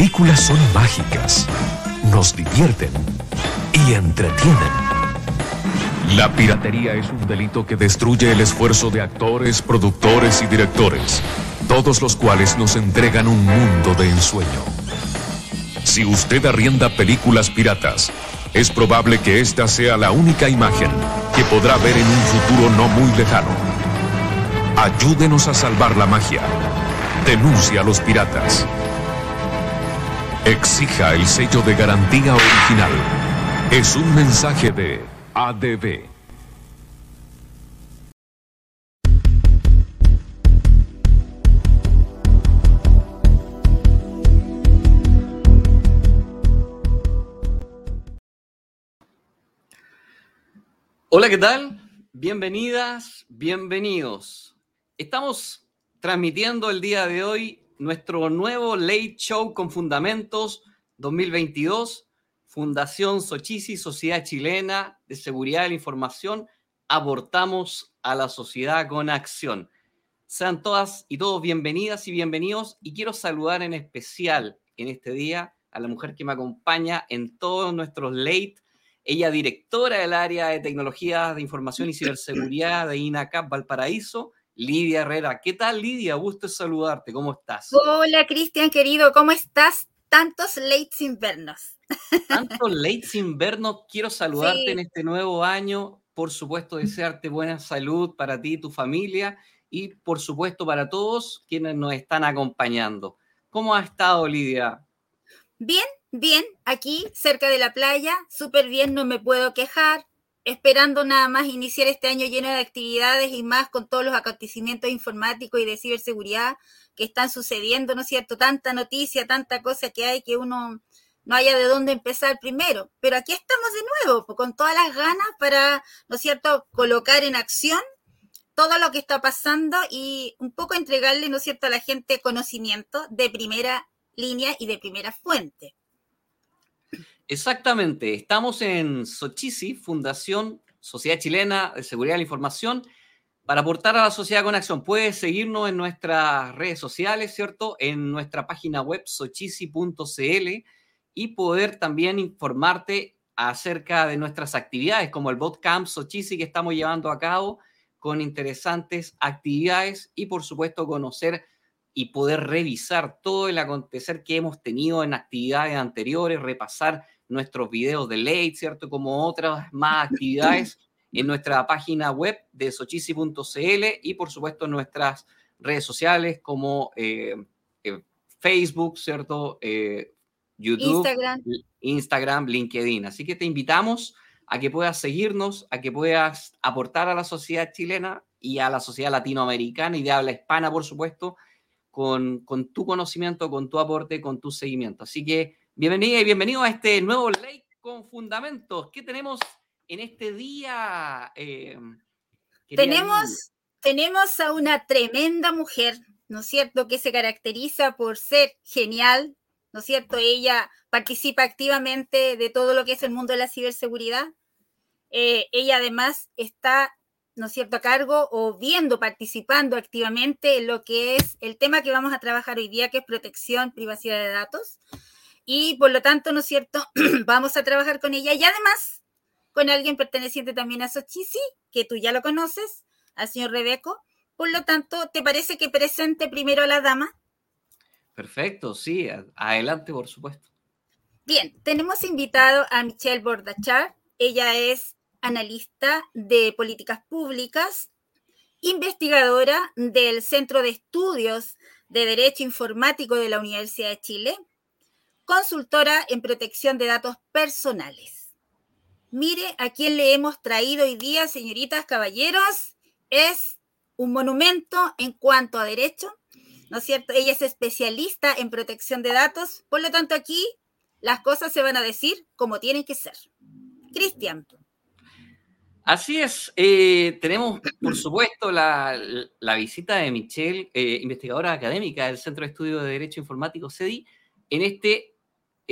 Las películas son mágicas, nos divierten y entretienen. La piratería es un delito que destruye el esfuerzo de actores, productores y directores, todos los cuales nos entregan un mundo de ensueño. Si usted arrienda películas piratas, es probable que esta sea la única imagen que podrá ver en un futuro no muy lejano. Ayúdenos a salvar la magia. Denuncia a los piratas. Exija el sello de garantía original. Es un mensaje de ADB. Hola, ¿qué tal? Bienvenidas, bienvenidos. Estamos transmitiendo el día de hoy nuestro nuevo Late Show con Fundamentos 2022, Fundación Sochisi, Sociedad Chilena de Seguridad de la Información, abortamos a la sociedad con acción. Sean todas y todos bienvenidas y bienvenidos y quiero saludar en especial en este día a la mujer que me acompaña en todos nuestros late ella directora del área de tecnologías de información y ciberseguridad de INACAP Valparaíso, Lidia Herrera. ¿Qué tal, Lidia? Gusto saludarte. ¿Cómo estás? Hola, Cristian, querido. ¿Cómo estás? Tantos late invernos. Tantos late invernos. Quiero saludarte en este nuevo año. Por supuesto, desearte buena salud para ti y tu familia y, por supuesto, para todos quienes nos están acompañando. ¿Cómo ha estado, Lidia? Bien, Bien, aquí cerca de la playa, súper bien, no me puedo quejar, esperando nada más iniciar este año lleno de actividades y más con todos los acontecimientos informáticos y de ciberseguridad que están sucediendo, ¿no es cierto? Tanta noticia, tanta cosa que hay que uno no haya de dónde empezar primero. Pero aquí estamos de nuevo, con todas las ganas para, ¿no es cierto?, colocar en acción todo lo que está pasando y un poco entregarle, ¿no es cierto?, a la gente conocimiento de primera línea y de primera fuente. Exactamente, estamos en Sochisi, Fundación Sociedad Chilena de Seguridad de la Información, para aportar a la sociedad con acción. Puedes seguirnos en nuestras redes sociales, ¿cierto? En nuestra página web sochisi.cl y poder también informarte acerca de nuestras actividades, como el Botcamp Sochisi que estamos llevando a cabo con interesantes actividades y, por supuesto, conocer y poder revisar todo el acontecer que hemos tenido en actividades anteriores, repasar nuestros videos de late, ¿cierto? Como otras más actividades en nuestra página web de sochisi.cl y por supuesto en nuestras redes sociales como eh, eh, Facebook, ¿cierto? Eh, YouTube, Instagram. Instagram, LinkedIn. Así que te invitamos a que puedas seguirnos, a que puedas aportar a la sociedad chilena y a la sociedad latinoamericana y de habla hispana, por supuesto, con, con tu conocimiento, con tu aporte, con tu seguimiento. Así que Bienvenida y bienvenido a este nuevo Ley con Fundamentos. ¿Qué tenemos en este día? Eh, tenemos, tenemos a una tremenda mujer, ¿no es cierto?, que se caracteriza por ser genial, ¿no es cierto? Ella participa activamente de todo lo que es el mundo de la ciberseguridad. Eh, ella además está, ¿no es cierto?, a cargo o viendo, participando activamente en lo que es el tema que vamos a trabajar hoy día, que es protección, privacidad de datos y por lo tanto, ¿no es cierto? Vamos a trabajar con ella y además con alguien perteneciente también a Sochisi, que tú ya lo conoces, al señor Rebeco. Por lo tanto, ¿te parece que presente primero a la dama? Perfecto, sí, adelante, por supuesto. Bien, tenemos invitado a Michelle Bordachar. Ella es analista de políticas públicas, investigadora del Centro de Estudios de Derecho Informático de la Universidad de Chile consultora en protección de datos personales. Mire a quién le hemos traído hoy día, señoritas, caballeros. Es un monumento en cuanto a derecho, ¿no es cierto? Ella es especialista en protección de datos, por lo tanto aquí las cosas se van a decir como tienen que ser. Cristian. Así es, eh, tenemos por supuesto la, visita de Michelle, eh, investigadora académica del Centro de Estudio de Derecho Informático CEDI, en este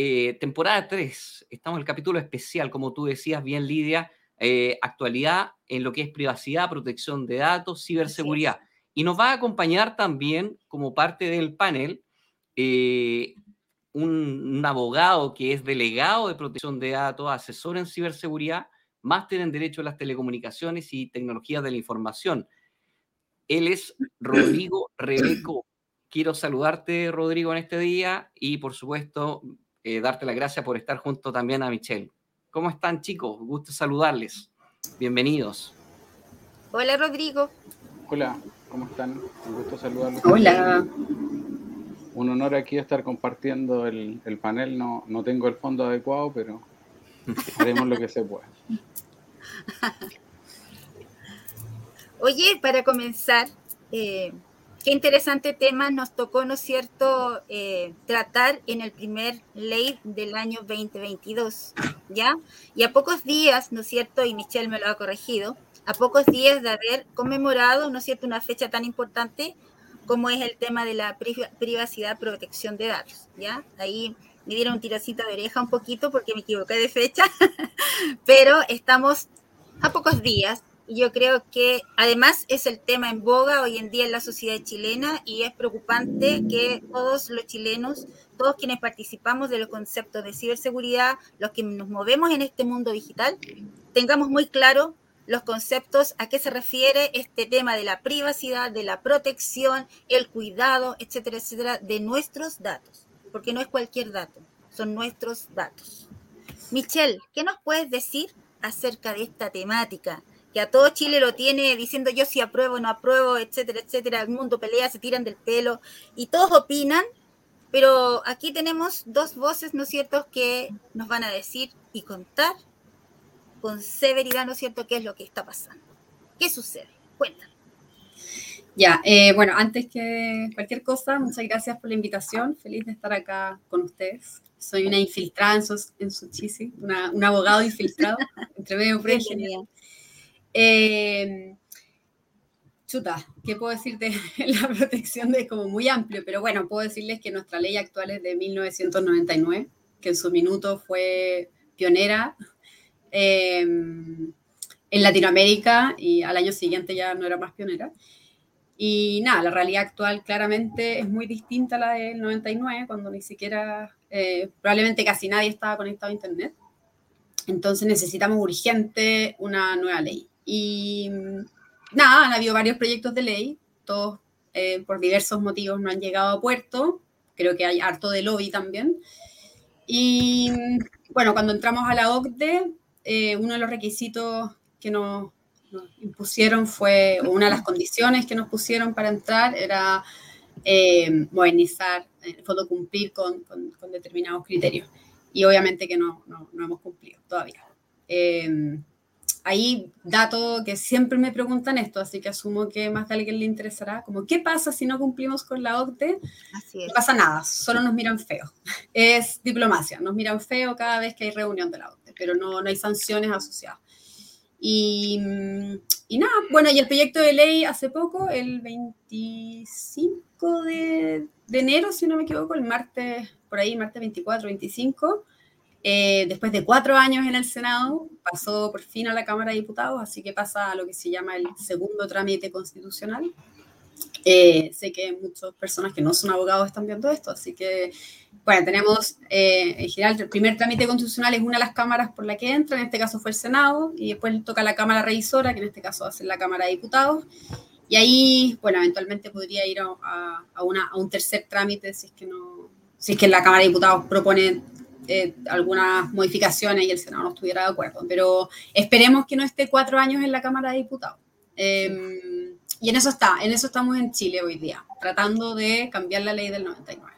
eh, temporada 3, estamos en el capítulo especial, como tú decías bien, Lidia, eh, actualidad en lo que es privacidad, protección de datos, ciberseguridad. Y nos va a acompañar también como parte del panel eh, un, abogado que es delegado de protección de datos, asesor en ciberseguridad, máster en Derecho a las Telecomunicaciones y Tecnologías de la Información. Él es Rodrigo Rebeco. Quiero saludarte, Rodrigo, en este día y, por supuesto, eh, darte las gracias por estar junto también a Michelle. ¿Cómo están, chicos? Gusto saludarles. Bienvenidos. Hola, Rodrigo. Hola, ¿cómo están? Un gusto saludarlos. Hola. Un honor aquí estar compartiendo el, panel. No, no tengo el fondo adecuado, pero haremos lo que se pueda. Oye, para comenzar, eh, qué interesante tema nos tocó, ¿no es cierto?, eh, tratar en el primer ley del año 2022, ¿ya? Y a pocos días, ¿no es cierto?, y Michelle me lo ha corregido, a pocos días de haber conmemorado, ¿no es cierto?, una fecha tan importante como es el tema de la privacidad, protección de datos, ¿ya? Ahí me dieron un tiracito de oreja un poquito porque me equivoqué de fecha, pero estamos a pocos días yo creo que además es el tema en boga hoy en día en la sociedad chilena y es preocupante que todos los chilenos, todos quienes participamos de los conceptos de ciberseguridad, los que nos movemos en este mundo digital, tengamos muy claro los conceptos a qué se refiere este tema de la privacidad, de la protección, el cuidado, etcétera, etcétera, de nuestros datos, porque no es cualquier dato, son nuestros datos. Michelle, ¿qué nos puedes decir acerca de esta temática? Que a todo Chile lo tiene diciendo yo si apruebo, no apruebo, etcétera, etcétera. El mundo pelea, se tiran del pelo y todos opinan, pero aquí tenemos dos voces, ¿no es cierto?, que nos van a decir y contar con severidad, ¿no es cierto?, qué es lo que está pasando. ¿Qué sucede? Cuéntanos. Ya, eh, bueno, antes que cualquier cosa, muchas gracias por la invitación. Feliz de estar acá con ustedes. Soy una infiltrada en, su, en Suchisi, una, un abogado infiltrado, entre medio pre eh, chuta, ¿qué puedo decirte? la protección de como muy amplio, pero bueno, puedo decirles que nuestra ley actual es de 1999, que en su minuto fue pionera Em, en Latinoamérica y al año siguiente ya no era más pionera. Y nada, la realidad actual claramente es muy distinta a la del 99, cuando ni siquiera, eh, probablemente casi nadie estaba conectado a Internet. Entonces necesitamos urgente una nueva ley. Y nada, han habido varios proyectos de ley, todos eh, por diversos motivos no han llegado a puerto. Creo que hay harto de lobby también. Y bueno, cuando entramos a la OCDE, eh, uno de los requisitos que nos, impusieron fue, o una de las condiciones que nos pusieron para entrar era eh, modernizar, en el fondo cumplir con, determinados criterios. Y obviamente que no, no, hemos cumplido todavía. Hay datos que siempre me preguntan esto, así que asumo que más de alguien le interesará, como ¿qué pasa si no cumplimos con la OCDE? No pasa nada, solo nos miran feo. Es diplomacia, nos miran feo cada vez que hay reunión de la OCDE pero no, no hay sanciones asociadas. Y, y, nada, bueno, y el proyecto de ley hace poco, el 25 de, de, enero, si no me equivoco, el martes, por ahí, martes 24, 25, eh, después de cuatro años en el Senado, pasó por fin a la Cámara de Diputados, así que pasa a lo que se llama el segundo trámite constitucional. Eh, sé que muchas personas que no son abogados están viendo esto, así que, bueno, tenemos eh, en general el primer trámite constitucional es una de las cámaras por la que entra, en este caso fue el Senado, y después toca la Cámara Revisora, que en este caso va a ser la Cámara de Diputados, y ahí, bueno, eventualmente podría ir a, a, una, a un tercer trámite si es que no, si es que la Cámara de Diputados propone eh, algunas modificaciones y el Senado no estuviera de acuerdo, pero esperemos que no esté cuatro años en la Cámara de Diputados. Em, y en eso está, en eso estamos en Chile hoy día, tratando de cambiar la ley del 99.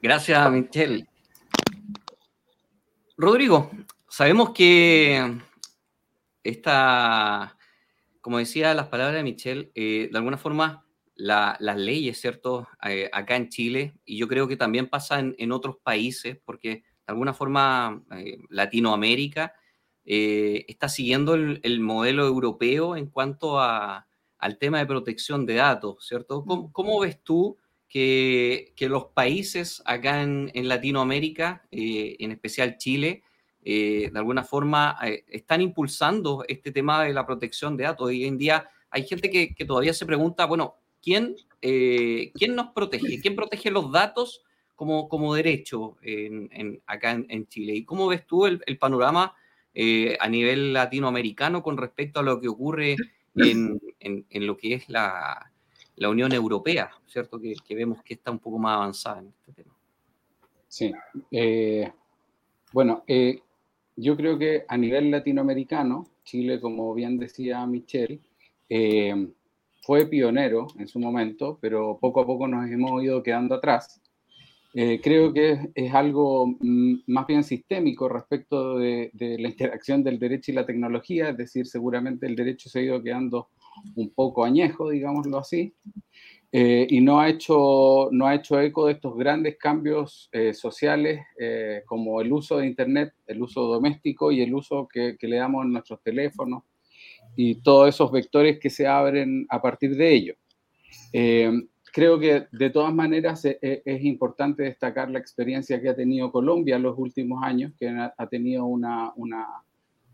Gracias, Michelle. Rodrigo, sabemos que esta, como decía las palabras de Michelle, eh, de alguna forma las leyes, ¿cierto? Eh, acá en Chile, y yo creo que también pasa en, otros países, porque de alguna forma eh, Latinoamérica eh, está siguiendo el, modelo europeo en cuanto a, al tema de protección de datos, ¿cierto? ¿Cómo, ves tú que, los países acá en, Latinoamérica, eh, en especial Chile, eh, de alguna forma están impulsando este tema de la protección de datos? Hoy en día hay gente que, todavía se pregunta, bueno, ¿quién eh, ¿quién nos protege? ¿Quién protege los datos como, como derecho en, acá en, Chile? ¿Y cómo ves tú el, panorama eh, a nivel latinoamericano con respecto a lo que ocurre en, lo que es la, Unión Europea, ¿cierto? Que, vemos que está un poco más avanzada en este tema. Sí. Eh, bueno, yo creo que a nivel latinoamericano, Chile, como bien decía Michelle, fue pionero en su momento, pero poco a poco nos hemos ido quedando atrás. Eh, creo que es, algo mm, más bien sistémico respecto de, la interacción del derecho y la tecnología, es decir, seguramente el derecho se ha ido quedando un poco añejo, digámoslo así, eh, y no ha, hecho, no ha hecho eco de estos grandes cambios eh, sociales como el uso de Internet, el uso doméstico y el uso que, que le damos en nuestros teléfonos, y todos esos vectores que se abren a partir de ello. Eh, creo que de todas maneras e, e, es, importante destacar la experiencia que ha tenido Colombia en los últimos años, que ha, tenido una, una,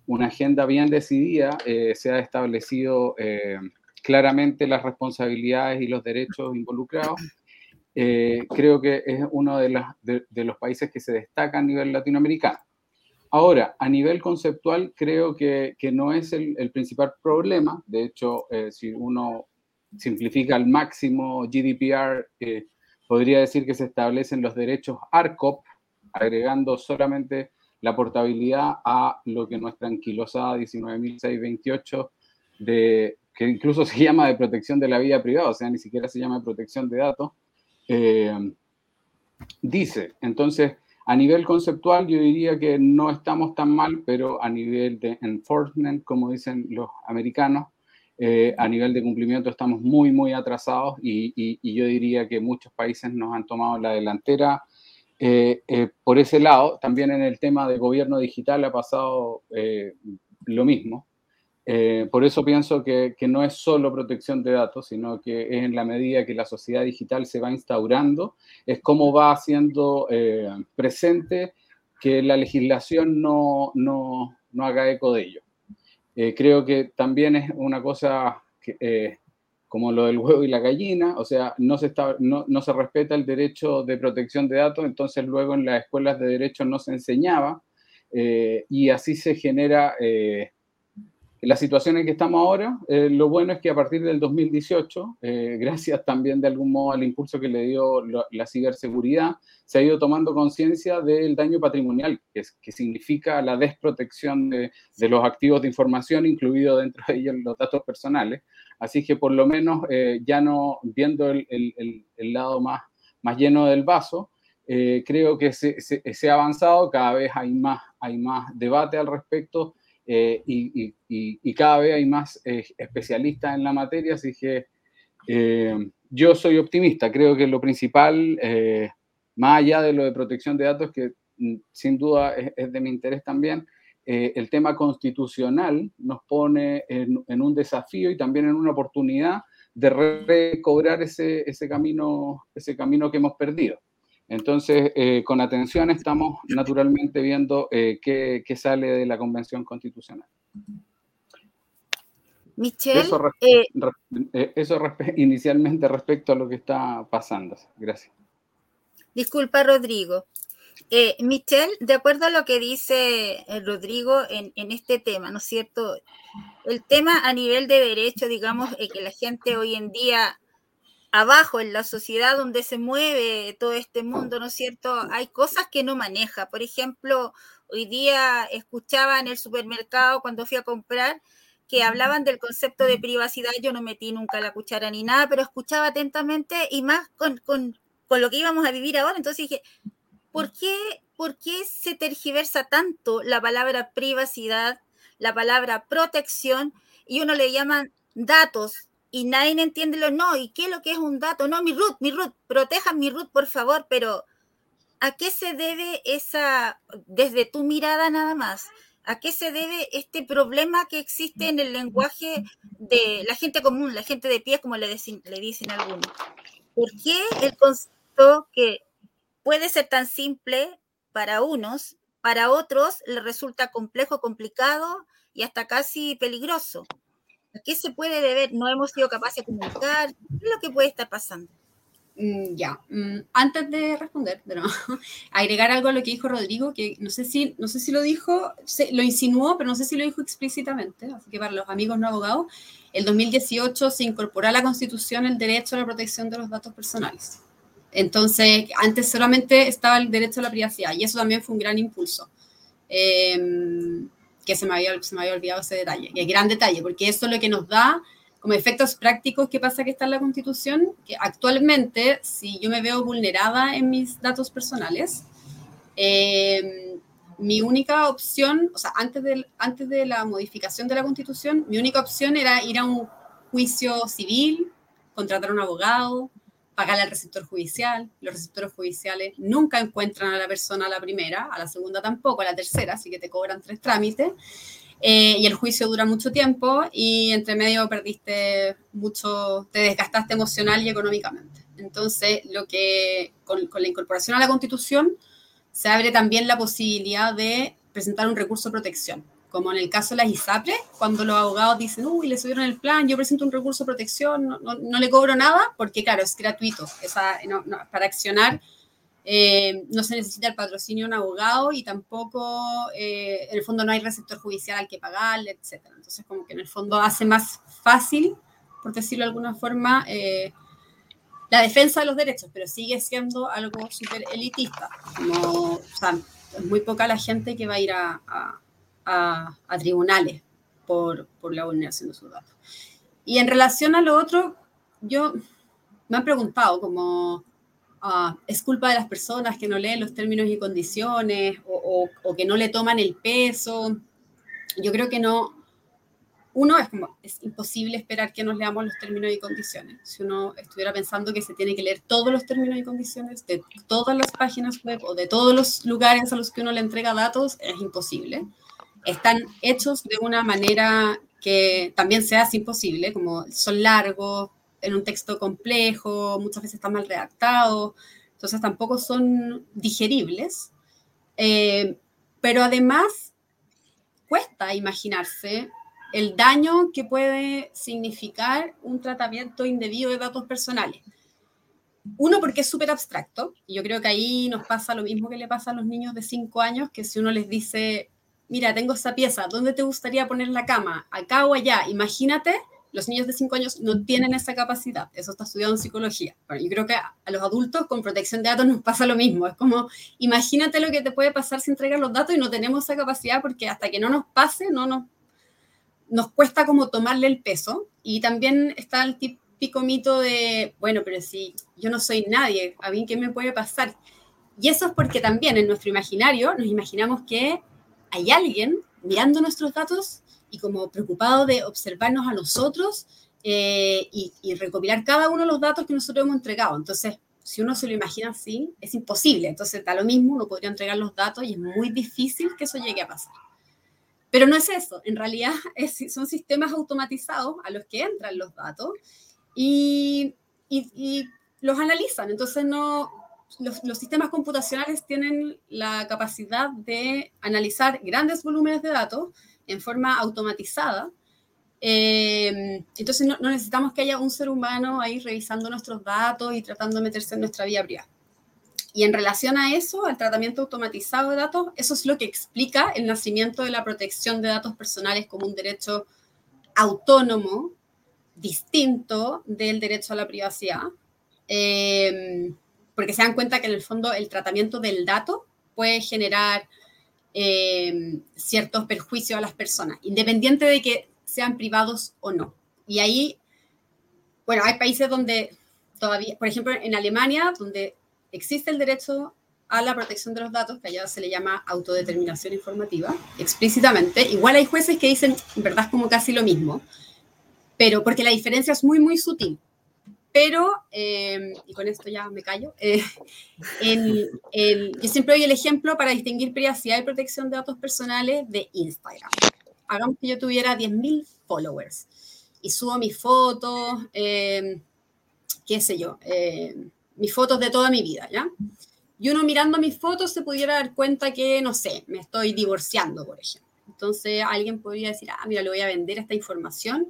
una, agenda bien decidida, eh, se ha establecido eh, claramente las responsabilidades y los derechos involucrados. creo que es uno de, de los países que se destaca a nivel latinoamericano. Ahora, a nivel conceptual, creo que, no es el, principal problema. De hecho, eh, si uno simplifica al máximo GDPR, eh, podría decir que se establecen los derechos ARCOP, agregando solamente la portabilidad a lo que nuestra anquilosada 19.628, de, que incluso se llama de protección de la vida privada, o sea, ni siquiera se llama de protección de datos, eh, dice. Entonces, a nivel conceptual, yo diría que no estamos tan mal, pero a nivel de enforcement, como dicen los americanos, eh, a nivel de cumplimiento estamos muy, muy atrasados y, yo diría que muchos países nos han tomado la delantera. Eh, eh, por ese lado, también en el tema de gobierno digital ha pasado lo mismo. Eh, por eso pienso que, no es solo protección de datos, sino que es en la medida que la sociedad digital se va instaurando, es cómo va haciendo eh, presente que la legislación no, haga eco de ello. Eh, creo que también es una cosa como lo del huevo y la gallina, o sea, no se, está, no, no se respeta el derecho de protección de datos, entonces luego en las escuelas de derecho no se enseñaba y así se genera la situación en que estamos ahora, eh, lo bueno es que a partir del 2018, eh, gracias también de algún modo al impulso que le dio la, ciberseguridad, se ha ido tomando conciencia del daño patrimonial, que, que significa la desprotección de, los activos de información, incluido dentro de ellos los datos personales. Así que por lo menos eh, ya no viendo el, lado más, lleno del vaso, creo que se, se, se, ha avanzado, cada vez hay más, hay más debate al respecto eh, y, cada vez hay más eh, especialistas en la materia, así que eh, yo soy optimista. Creo que lo principal, más allá de lo de protección de datos, que mm, sin duda es, de mi interés también, el tema constitucional nos pone en, un desafío y también en una oportunidad de recobrar ese, ese, camino, ese camino que hemos perdido. Entonces, eh, con atención estamos naturalmente viendo eh, qué, sale de la Convención Constitucional. Michelle, eso, eh, inicialmente respecto a lo que está pasando. Gracias. Disculpa, Rodrigo. Michelle, de acuerdo a lo que dice Rodrigo en, en, este tema, ¿no es cierto? El tema a nivel de derecho, digamos, que la gente hoy en día abajo en la sociedad donde se mueve todo este mundo, ¿no es cierto? Hay cosas que no maneja. Por ejemplo, hoy día escuchaba en el supermercado cuando fui a comprar que hablaban del concepto de privacidad. Yo no metí nunca la cuchara ni nada, pero escuchaba atentamente y más con, con, con lo que íbamos a vivir ahora. Entonces dije, ¿por qué, ¿por qué se tergiversa tanto la palabra privacidad, la palabra protección y uno le llaman datos, y nadie entiende lo no, ¿y qué es lo que es un dato? No, mi root, mi root, protejan mi root, por favor, pero ¿a qué se debe esa, desde tu mirada nada más, a qué se debe este problema que existe en el lenguaje de la gente común, la gente de pie, como le, dicen, le dicen algunos? ¿Por qué el concepto que puede ser tan simple para unos, para otros le resulta complejo, complicado y hasta casi peligroso? ¿A qué se puede deber? ¿No hemos sido capaces de comunicar? ¿Qué es lo que puede estar pasando? Mm, ya, mm, antes de responder, agregar algo a lo que dijo Rodrigo, que no sé si, no sé si lo dijo, lo insinuó, pero no sé si lo dijo explícitamente, así que para los amigos no abogados, el 2018 se incorporó a la Constitución el derecho a la protección de los datos personales. Entonces, antes solamente estaba el derecho a la privacidad y eso también fue un gran impulso. Em, que se me, había, se me había olvidado ese detalle, que es gran detalle, porque eso es lo que nos da como efectos prácticos, ¿qué pasa que está en la Constitución? Que actualmente, si yo me veo vulnerada en mis datos personales, eh, mi única opción, o sea, antes de, antes de la modificación de la Constitución, mi única opción era ir a un juicio civil, contratar a un abogado, pagarle al receptor judicial. Los receptores judiciales nunca encuentran a la persona a la primera, a la segunda tampoco, a la tercera, así que te cobran tres trámites. Eh, y el juicio dura mucho tiempo y entre medio perdiste mucho, te desgastaste emocional y económicamente. Entonces, lo que con, con, la incorporación a la Constitución se abre también la posibilidad de presentar un recurso de protección, como en el caso de las ISAPRE, cuando los abogados dicen, uy, le subieron el plan, yo presento un recurso de protección, no, no, le cobro nada, porque claro, es gratuito, esa, para accionar eh, no se necesita el patrocinio de un abogado y tampoco, eh, en el fondo, no hay receptor judicial al que pagarle, etc. Entonces, como que en el fondo hace más fácil, por decirlo de alguna forma, eh, la defensa de los derechos, pero sigue siendo algo súper elitista. Como, es muy poca la gente que va a ir a, a tribunales por, por la vulneración de sus datos. Y en relación a lo otro, yo me han preguntado como Ah, es culpa de las personas que no leen los términos y condiciones o, que no le toman el peso. Yo creo que no. Uno es como, es imposible esperar que nos leamos los términos y condiciones. Si uno estuviera pensando que se tiene que leer todos los términos y condiciones de todas las páginas web o de todos los lugares a los que uno le entrega datos, es imposible. Están hechos de una manera que también se hace imposible, como son largos, en un texto complejo, muchas veces están mal redactados, entonces tampoco son digeribles. Eh, pero además cuesta imaginarse el daño que puede significar un tratamiento indebido de datos personales. Uno, porque es súper abstracto, y yo creo que ahí nos pasa lo mismo que le pasa a los niños de 5 años, que si uno les dice, mira, tengo esa pieza, ¿dónde te gustaría poner la cama? ¿Acá o allá? Imagínate, los niños de 5 años no tienen esa capacidad. Eso está estudiado en psicología. Bueno, yo creo que a, los adultos con protección de datos nos pasa lo mismo. Es como, imagínate lo que te puede pasar si entregas los datos y no tenemos esa capacidad porque hasta que no nos pase, no nos, nos cuesta como tomarle el peso. Y también está el típico mito de, bueno, pero si yo no soy nadie, ¿a mí qué me puede pasar? Y eso es porque también en nuestro imaginario nos imaginamos que hay alguien mirando nuestros datos y como preocupado de observarnos a nosotros eh, y, recopilar cada uno de los datos que nosotros hemos entregado. Entonces, si uno se lo imagina así, es imposible. Entonces, da lo mismo, uno podría entregar los datos y es muy difícil que eso llegue a pasar. Pero no es eso, en realidad son sistemas automatizados a los que entran los datos y, y, los analizan. Entonces, no, los, los, sistemas computacionales tienen la capacidad de analizar grandes volúmenes de datos en forma automatizada. Eh, entonces no, necesitamos que haya un ser humano ahí revisando nuestros datos y tratando de meterse en nuestra vida privada. Y en relación a eso, al tratamiento automatizado de datos, eso es lo que explica el nacimiento de la protección de datos personales como un derecho autónomo, distinto del derecho a la privacidad, eh, porque se dan cuenta que en el fondo el tratamiento del dato puede generar eh, ciertos perjuicios a las personas, independiente de que sean privados o no. Y ahí, bueno, hay países donde todavía, por ejemplo, en Alemania, donde existe el derecho a la protección de los datos, que allá se le llama autodeterminación informativa, explícitamente. Igual hay jueces que dicen, en verdad es como casi lo mismo, pero porque la diferencia es muy, muy sutil. Pero, em, y con esto ya me callo, eh, yo siempre doy el ejemplo para distinguir privacidad y protección de datos personales de Instagram. Hagamos que yo tuviera 10.000 followers y subo mis fotos, em, qué sé yo, em, mis fotos de toda mi vida, ¿ya? Y uno mirando mis fotos se pudiera dar cuenta que, no sé, me estoy divorciando, por ejemplo. Entonces alguien podría decir, ah, mira, le voy a vender esta información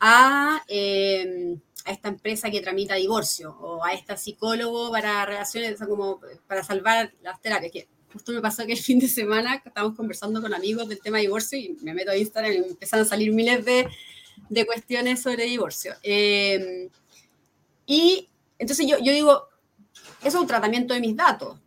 a, em, a, esta empresa que tramita divorcio o a esta psicólogo para relaciones, como para salvar las terapias. Que justo me pasó que el fin de semana estábamos conversando con amigos del tema divorcio y me meto a Instagram y empezaron a salir miles de, de cuestiones sobre divorcio. Em, y entonces yo, yo digo, eso es un tratamiento de mis datos.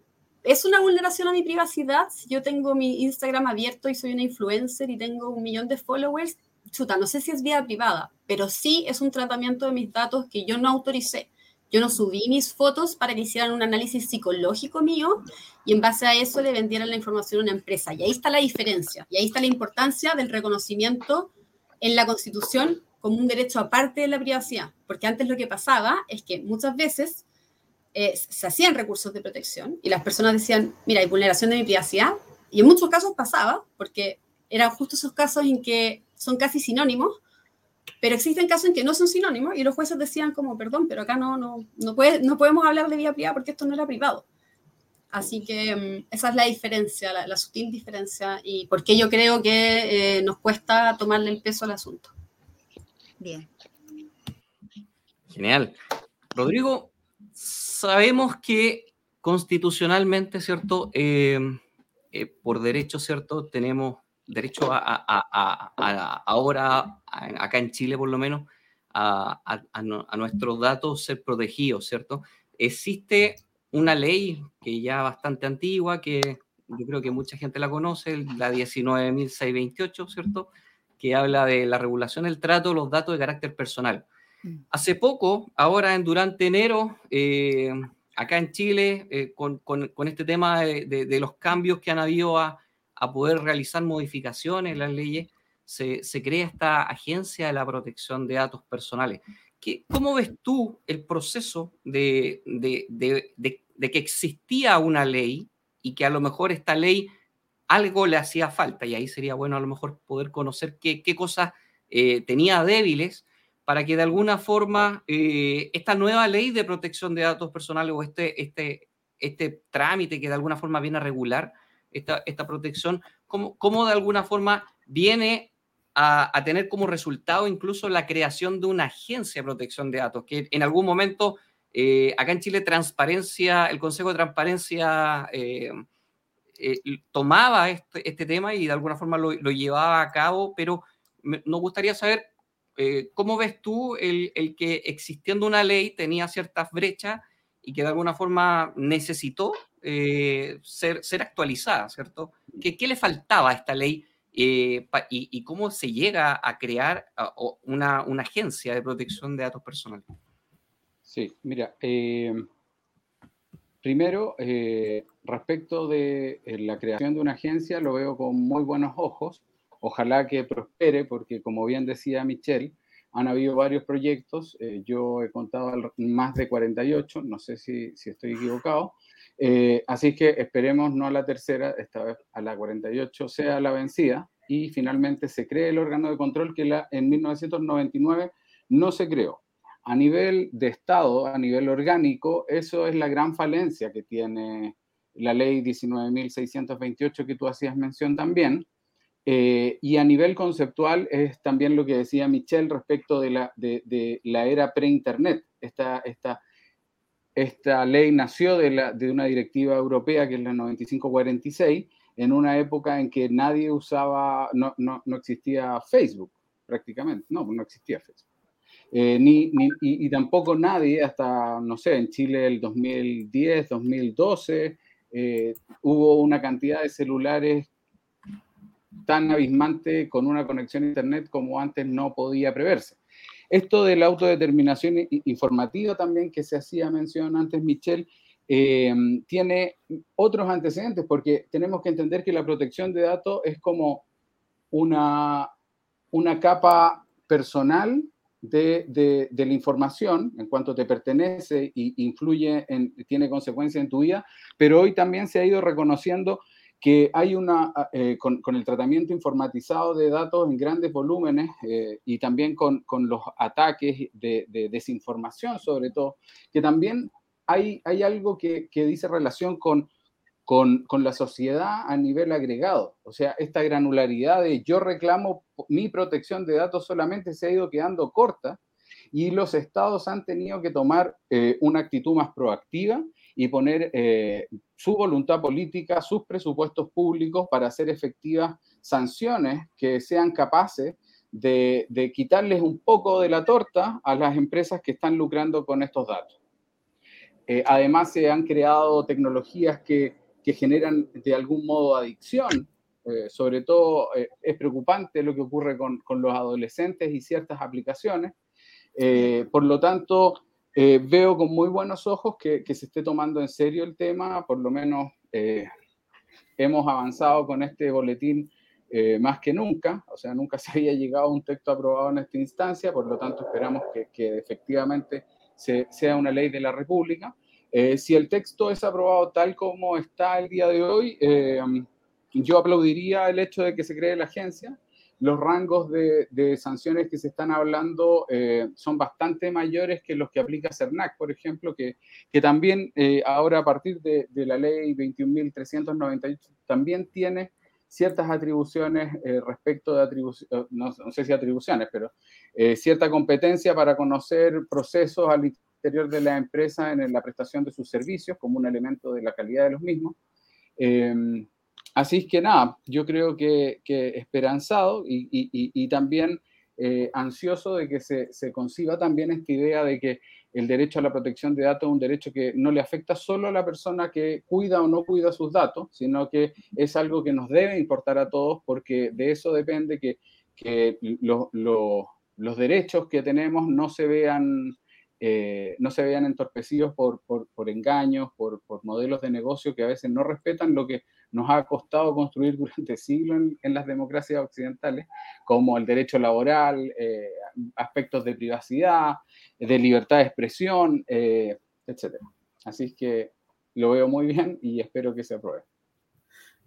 ¿Es una vulneración a mi privacidad? Si yo tengo mi Instagram abierto y soy una influencer y tengo un millón de followers, chuta, no sé si es vida privada, pero sí es un tratamiento de mis datos que yo no autoricé. Yo no subí mis fotos para que hicieran un análisis psicológico mío y en base a eso le vendieran la información a una empresa. Y ahí está la diferencia, y ahí está la importancia del reconocimiento en la Constitución como un derecho aparte de la privacidad. Porque antes lo que pasaba es que muchas veces eh, se hacían recursos de protección y las personas decían, mira, hay vulneración de mi privacidad. Y en muchos casos pasaba, porque eran justo esos casos en que son casi sinónimos, pero existen casos en que no son sinónimos y los jueces decían como, perdón, pero acá no, no, no, puede, no podemos hablar de vida privada porque esto no era privado. Así que mm, esa es la diferencia, la, sutil diferencia y por qué yo creo que eh, nos cuesta tomarle el peso al asunto. Bien. Genial. Rodrigo, sabemos que constitucionalmente, ¿cierto? Eh, eh, por derecho, ¿cierto? Tenemos derecho a, ahora, acá en Chile por lo menos, a, nuestros datos ser protegidos, ¿cierto? Existe una ley que ya bastante antigua, que yo creo que mucha gente la conoce, la 19.628, ¿cierto? Que habla de la regulación del trato de los datos de carácter personal. Mm. Hace poco, ahora en, durante enero, eh, acá en Chile, eh, con, este tema de, los cambios que han habido a, a poder realizar modificaciones en las leyes, se, crea esta agencia de la protección de datos personales. ¿Qué, ¿Cómo ves tú el proceso de, que existía una ley y que a lo mejor esta ley algo le hacía falta? Y ahí sería bueno a lo mejor poder conocer qué, cosas eh, tenía débiles para que de alguna forma eh, esta nueva ley de protección de datos personales o este, este, este trámite que de alguna forma viene a regular esta, esta protección, cómo, cómo, de alguna forma viene a, a, tener como resultado incluso la creación de una agencia de protección de datos, que en algún momento eh, acá en Chile transparencia, el Consejo de Transparencia eh, eh, tomaba este, este, tema y de alguna forma lo, lo llevaba a cabo, pero nos gustaría saber cómo ves tú el, el que existiendo una ley tenía ciertas brechas y que de alguna forma necesitó eh, ser, ser actualizada, ¿cierto? ¿Qué, ¿Qué, le faltaba a esta ley eh, y, cómo se llega a crear una, una, agencia de protección de datos personales? Sí, mira, eh, primero, respecto de la creación de una agencia, lo veo con muy buenos ojos. Ojalá que prospere, porque como bien decía Michelle, han habido varios proyectos, yo he contado más de 48, no sé si, si estoy equivocado, eh, así que esperemos no a la tercera, esta vez a la 48 sea la vencida y finalmente se cree el órgano de control que la, en 1999 no se creó. A nivel de Estado, a nivel orgánico, eso es la gran falencia que tiene la ley 19.628 que tú hacías mención también. Eh, y a nivel conceptual es también lo que decía Michelle respecto de la, de, de la era pre-internet, esta, esta esta ley nació de, una directiva europea que es la 9546, en una época en que nadie usaba, no, no, no existía Facebook prácticamente, no, no existía Facebook. Eh, ni, ni, y, tampoco nadie hasta, no sé, en Chile el 2010, 2012, eh, hubo una cantidad de celulares tan abismante con una conexión a Internet como antes no podía preverse. Esto de la autodeterminación informativa también que se hacía mención antes, Michelle, eh, tiene otros antecedentes porque tenemos que entender que la protección de datos es como una, una capa personal de, de, la información en cuanto te pertenece e influye, en, tiene consecuencias en tu vida, pero hoy también se ha ido reconociendo que hay una, ah, eh, con, el tratamiento informatizado de datos en grandes volúmenes eh, y también con, los ataques de, desinformación sobre todo, que también hay, hay algo que, dice relación con con, con, la sociedad a nivel agregado. O sea, esta granularidad de yo reclamo mi protección de datos solamente se ha ido quedando corta y los estados han tenido que tomar eh, una actitud más proactiva y poner eh, su voluntad política, sus presupuestos públicos para hacer efectivas sanciones que sean capaces de, quitarles un poco de la torta a las empresas que están lucrando con estos datos. Eh, además, se han creado tecnologías que, que, generan de algún modo adicción. sobre todo es preocupante lo que ocurre con, con los adolescentes y ciertas aplicaciones eh, por lo tanto, eh, veo con muy buenos ojos que, se esté tomando en serio el tema, por lo menos eh, hemos avanzado con este boletín más que nunca, o sea, nunca se había llegado a un texto aprobado en esta instancia, por lo tanto esperamos que, efectivamente sea una ley de la República. si el texto es aprobado tal como está el día de hoy, yo aplaudiría el hecho de que se cree la agencia, los rangos de, sanciones que se están hablando eh, son bastante mayores que los que aplica CERNAC, por ejemplo, que, que también eh, ahora a partir de, la ley 21.398 también tiene ciertas atribuciones eh, respecto de atribuciones, no, sé si atribuciones, pero cierta competencia para conocer procesos al interior de la empresa en la prestación de sus servicios como un elemento de la calidad de los mismos. Así es que nada, yo creo que, esperanzado y, también eh, ansioso de que se, conciba también esta idea de que el derecho a la protección de datos es un derecho que no le afecta solo a la persona que cuida o no cuida sus datos, sino que es algo que nos debe importar a todos porque de eso depende que, los derechos que tenemos no se vean eh, no se vean entorpecidos por, engaños, por, modelos de negocio que a veces no respetan lo que nos ha costado construir durante siglos en, las democracias occidentales, como el derecho laboral, eh, aspectos de privacidad, de libertad de expresión, eh, etc. Así que lo veo muy bien y espero que se apruebe.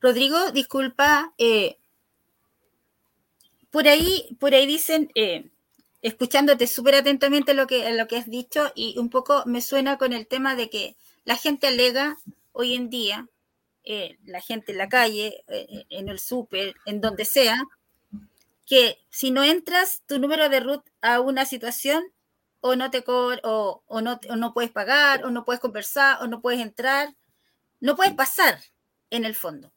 Rodrigo, disculpa, por ahí, por ahí dicen, escuchándote súper atentamente lo que, lo que has dicho y un poco me suena con el tema de que la gente alega hoy en día, eh, la gente en la calle, eh, en el súper, en donde sea, que si no entras tu número de root a una situación, o no te o, o, no, o no puedes pagar, o no puedes conversar, o no puedes entrar, no puedes pasar en el fondo.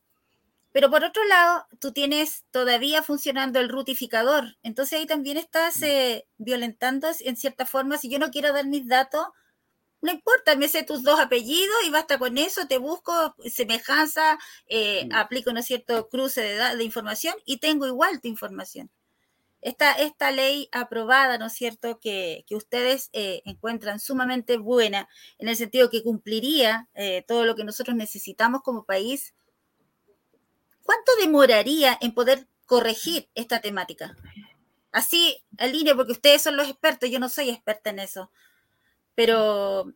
Pero por otro lado, tú tienes todavía funcionando el rutificador. Entonces ahí también estás mm. eh, violentando en cierta forma. Si yo no quiero dar mis datos, no importa, me sé tus dos apellidos y basta con eso, te busco semejanza, eh, mm. aplico un cierto cruce de, de, información y tengo igual tu información. Esta, esta ley aprobada, ¿no es cierto?, que, que ustedes eh, encuentran sumamente buena, en el sentido que cumpliría todo lo que nosotros necesitamos como país ¿cuánto demoraría en poder corregir esta temática? Así, línea, porque ustedes son los expertos, yo no soy experta en eso, pero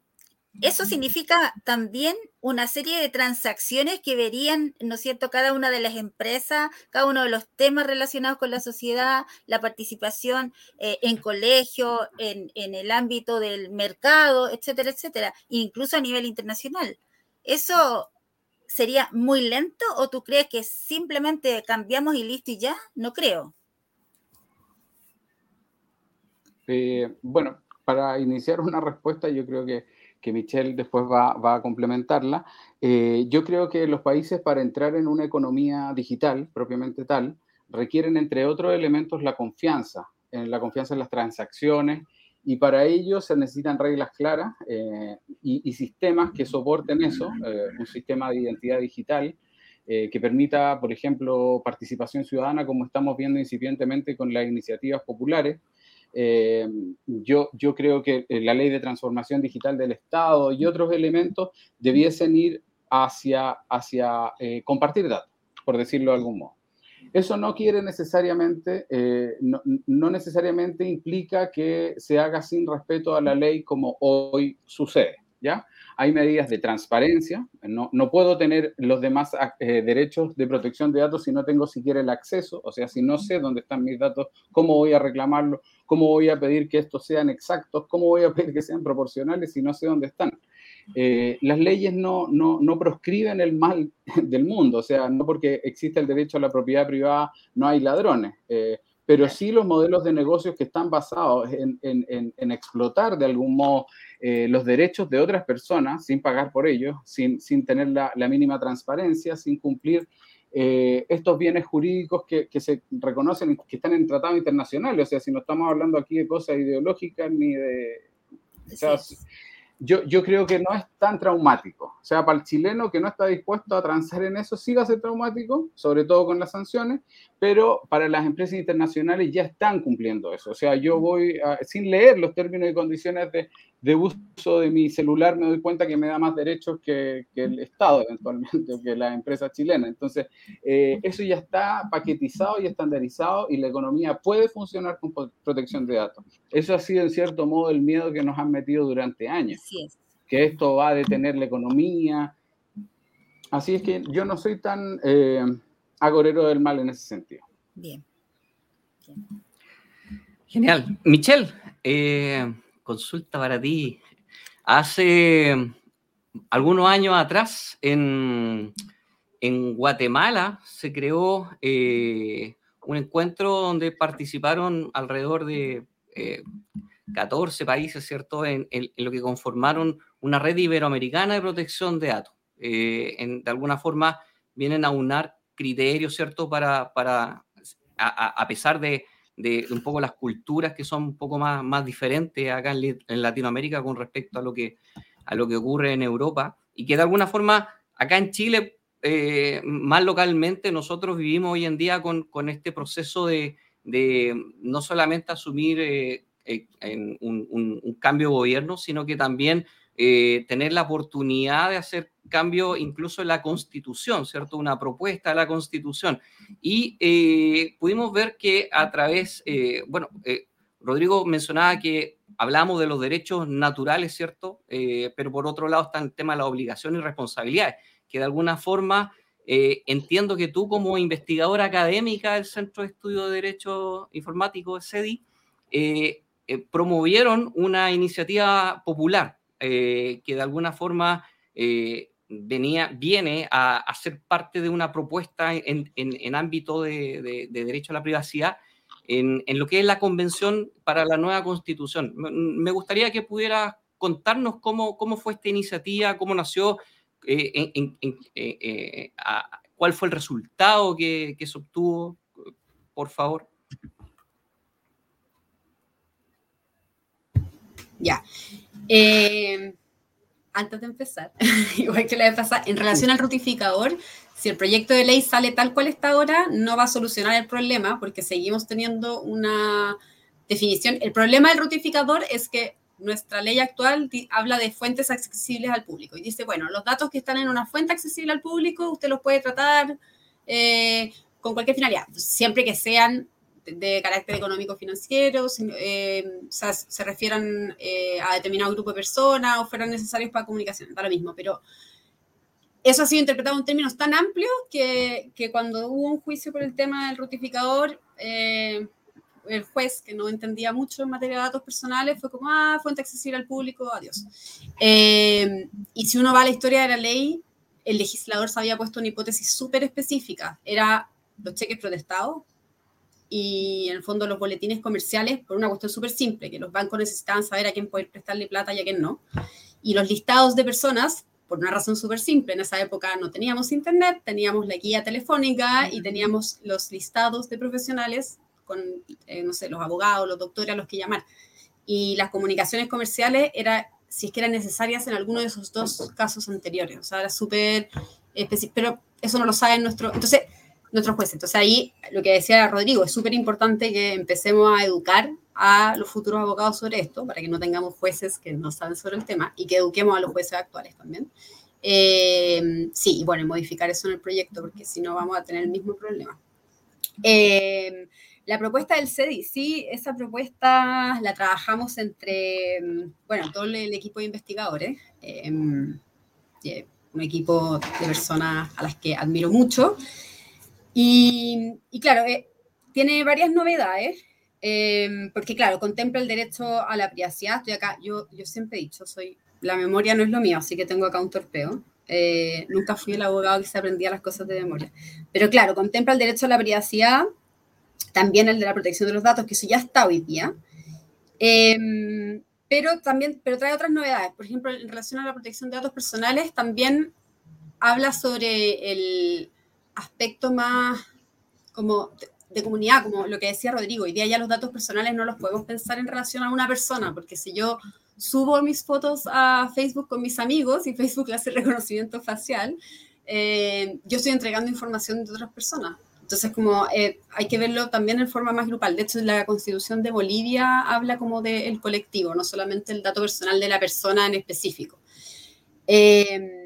eso significa también una serie de transacciones que verían, ¿no es cierto?, cada una de las empresas, cada uno de los temas relacionados con la sociedad, la participación eh, en colegio, en, en, el ámbito del mercado, etcétera, etcétera, incluso a nivel internacional. Eso sería muy lento o tú crees que simplemente cambiamos y listo y ya? No creo. Eh, bueno, para iniciar una respuesta, yo creo que, que Michelle después va, a complementarla. Eh, yo creo que los países para entrar en una economía digital, propiamente tal, requieren, entre otros elementos, la confianza, en la confianza en las transacciones y para ello se necesitan reglas claras eh, y, sistemas que soporten eso, eh, un sistema de identidad digital eh, que permita, por ejemplo, participación ciudadana, como estamos viendo incipientemente con las iniciativas populares. Yo, yo creo que la ley de transformación digital del Estado y otros elementos debiesen ir hacia, hacia compartir datos, por decirlo de algún modo. Eso no quiere necesariamente, eh, no, necesariamente implica que se haga sin respeto a la ley como hoy sucede, ¿ya? Hay medidas de transparencia, no, no puedo tener los demás eh, derechos de protección de datos si no tengo siquiera el acceso, o sea, si no sé dónde están mis datos, cómo voy a reclamarlo, cómo voy a pedir que estos sean exactos, cómo voy a pedir que sean proporcionales si no sé dónde están. eh, las leyes no, no, no, proscriben el mal del mundo, o sea, no porque existe el derecho a la propiedad privada no hay ladrones, eh, pero sí los modelos de negocios que están basados en, en, en, explotar de algún modo eh, los derechos de otras personas sin pagar por ellos, sin, sin tener la, la, mínima transparencia, sin cumplir estos bienes jurídicos que, que, se reconocen, que están en tratados internacionales, o sea, si no estamos hablando aquí de cosas ideológicas ni de... O sea, yo, yo creo que no es tan traumático. O sea, para el chileno que no está dispuesto a transar en eso, sí va a ser traumático, sobre todo con las sanciones, pero para las empresas internacionales ya están cumpliendo eso. O sea, yo voy, sin leer los términos y condiciones de, de, uso de mi celular, me doy cuenta que me da más derechos que, que el Estado eventualmente, o que la empresa chilena. Entonces, eh, eso ya está paquetizado y estandarizado y la economía puede funcionar con protección de datos. Eso ha sido, en cierto modo, el miedo que nos han metido durante años. Que esto va a detener la economía. Así es que yo no soy tan... Eh, agorero del mal en ese sentido. Bien. Genial. Michelle, eh, consulta para ti. Hace algunos años atrás en, en Guatemala se creó eh, un encuentro donde participaron alrededor de 14 eh, países, ¿cierto?, en, lo que conformaron una red iberoamericana de protección de datos. de alguna forma vienen a unar criterios, ¿cierto? Para, para a, pesar de, de, un poco las culturas que son un poco más, más diferentes acá en, Latinoamérica con respecto a lo, que, a lo que ocurre en Europa. Y que de alguna forma acá en Chile, eh, más localmente, nosotros vivimos hoy en día con, con este proceso de, de, no solamente asumir eh, eh, en un, un, cambio de gobierno, sino que también tener la oportunidad de hacer cambio incluso en la constitución, ¿cierto? Una propuesta de la constitución. Y eh, pudimos ver que a través, eh, bueno, eh, Rodrigo mencionaba que hablamos de los derechos naturales, ¿cierto? pero por otro lado está el tema de la obligación y responsabilidades, que de alguna forma entiendo que tú como investigadora académica del Centro de Estudio de Derecho Informático, CEDI, promovieron una iniciativa popular que de alguna forma venía, viene a, ser parte de una propuesta en, en, ámbito de, derecho a la privacidad en, lo que es la Convención para la nueva Constitución. Me gustaría que pudieras contarnos cómo, cómo fue esta iniciativa, cómo nació, eh, eh, eh, cuál fue el resultado que, que se obtuvo, por favor. Ya antes de empezar, igual que la vez pasada, en relación al rutificador, si el proyecto de ley sale tal cual está ahora, no va a solucionar el problema porque seguimos teniendo una definición. El problema del rutificador es que nuestra ley actual habla de fuentes accesibles al público y dice, bueno, los datos que están en una fuente accesible al público, usted los puede tratar eh, con cualquier finalidad, siempre que sean de carácter económico financiero, eh, se refieran eh, a determinado grupo de personas o fueran necesarios para comunicación, da lo mismo, pero eso ha sido interpretado en términos tan amplios que, que cuando hubo un juicio por el tema del rutificador, eh, el juez, que no entendía mucho en materia de datos personales, fue como, ah, fuente accesible al público, adiós. y si uno va a la historia de la ley, el legislador se había puesto una hipótesis súper específica, era los cheques protestados, y en el fondo los boletines comerciales por una cuestión súper simple, que los bancos necesitaban saber a quién poder prestarle plata y a quién no. Y los listados de personas, por una razón súper simple, en esa época no teníamos internet, teníamos la guía telefónica y teníamos los listados de profesionales con, eh, no sé, los abogados, los doctores a los que llamar. Y las comunicaciones comerciales era si es que eran necesarias en alguno de esos dos casos anteriores. O sea, era súper específico, pero eso no lo sabe nuestro... Entonces, nuestros jueces. Entonces ahí lo que decía Rodrigo, es súper importante que empecemos a educar a los futuros abogados sobre esto, para que no tengamos jueces que no saben sobre el tema y que eduquemos a los jueces actuales también. Eh, sí, y bueno, modificar eso en el proyecto, porque si no vamos a tener el mismo problema. Eh, la propuesta del CEDI, sí, esa propuesta la trabajamos entre, bueno, todo el equipo de investigadores, eh, un equipo de personas a las que admiro mucho. Y, claro, eh, tiene varias novedades, em, porque claro, contempla el derecho a la privacidad. Estoy acá, yo, yo siempre he dicho, soy la memoria no es lo mío, así que tengo acá un torpeo. Eh, nunca fui el abogado que se aprendía las cosas de memoria. Pero claro, contempla el derecho a la privacidad, también el de la protección de los datos, que eso ya está hoy día. Em, pero también pero trae otras novedades. Por ejemplo, en relación a la protección de datos personales, también habla sobre el aspecto más como de, comunidad, como lo que decía Rodrigo. Hoy día ya los datos personales no los podemos pensar en relación a una persona, porque si yo subo mis fotos a Facebook con mis amigos y Facebook le hace reconocimiento facial, eh, yo estoy entregando información de otras personas. Entonces, como eh, hay que verlo también en forma más grupal. De hecho, la constitución de Bolivia habla como del colectivo, no solamente el dato personal de la persona en específico. Eh,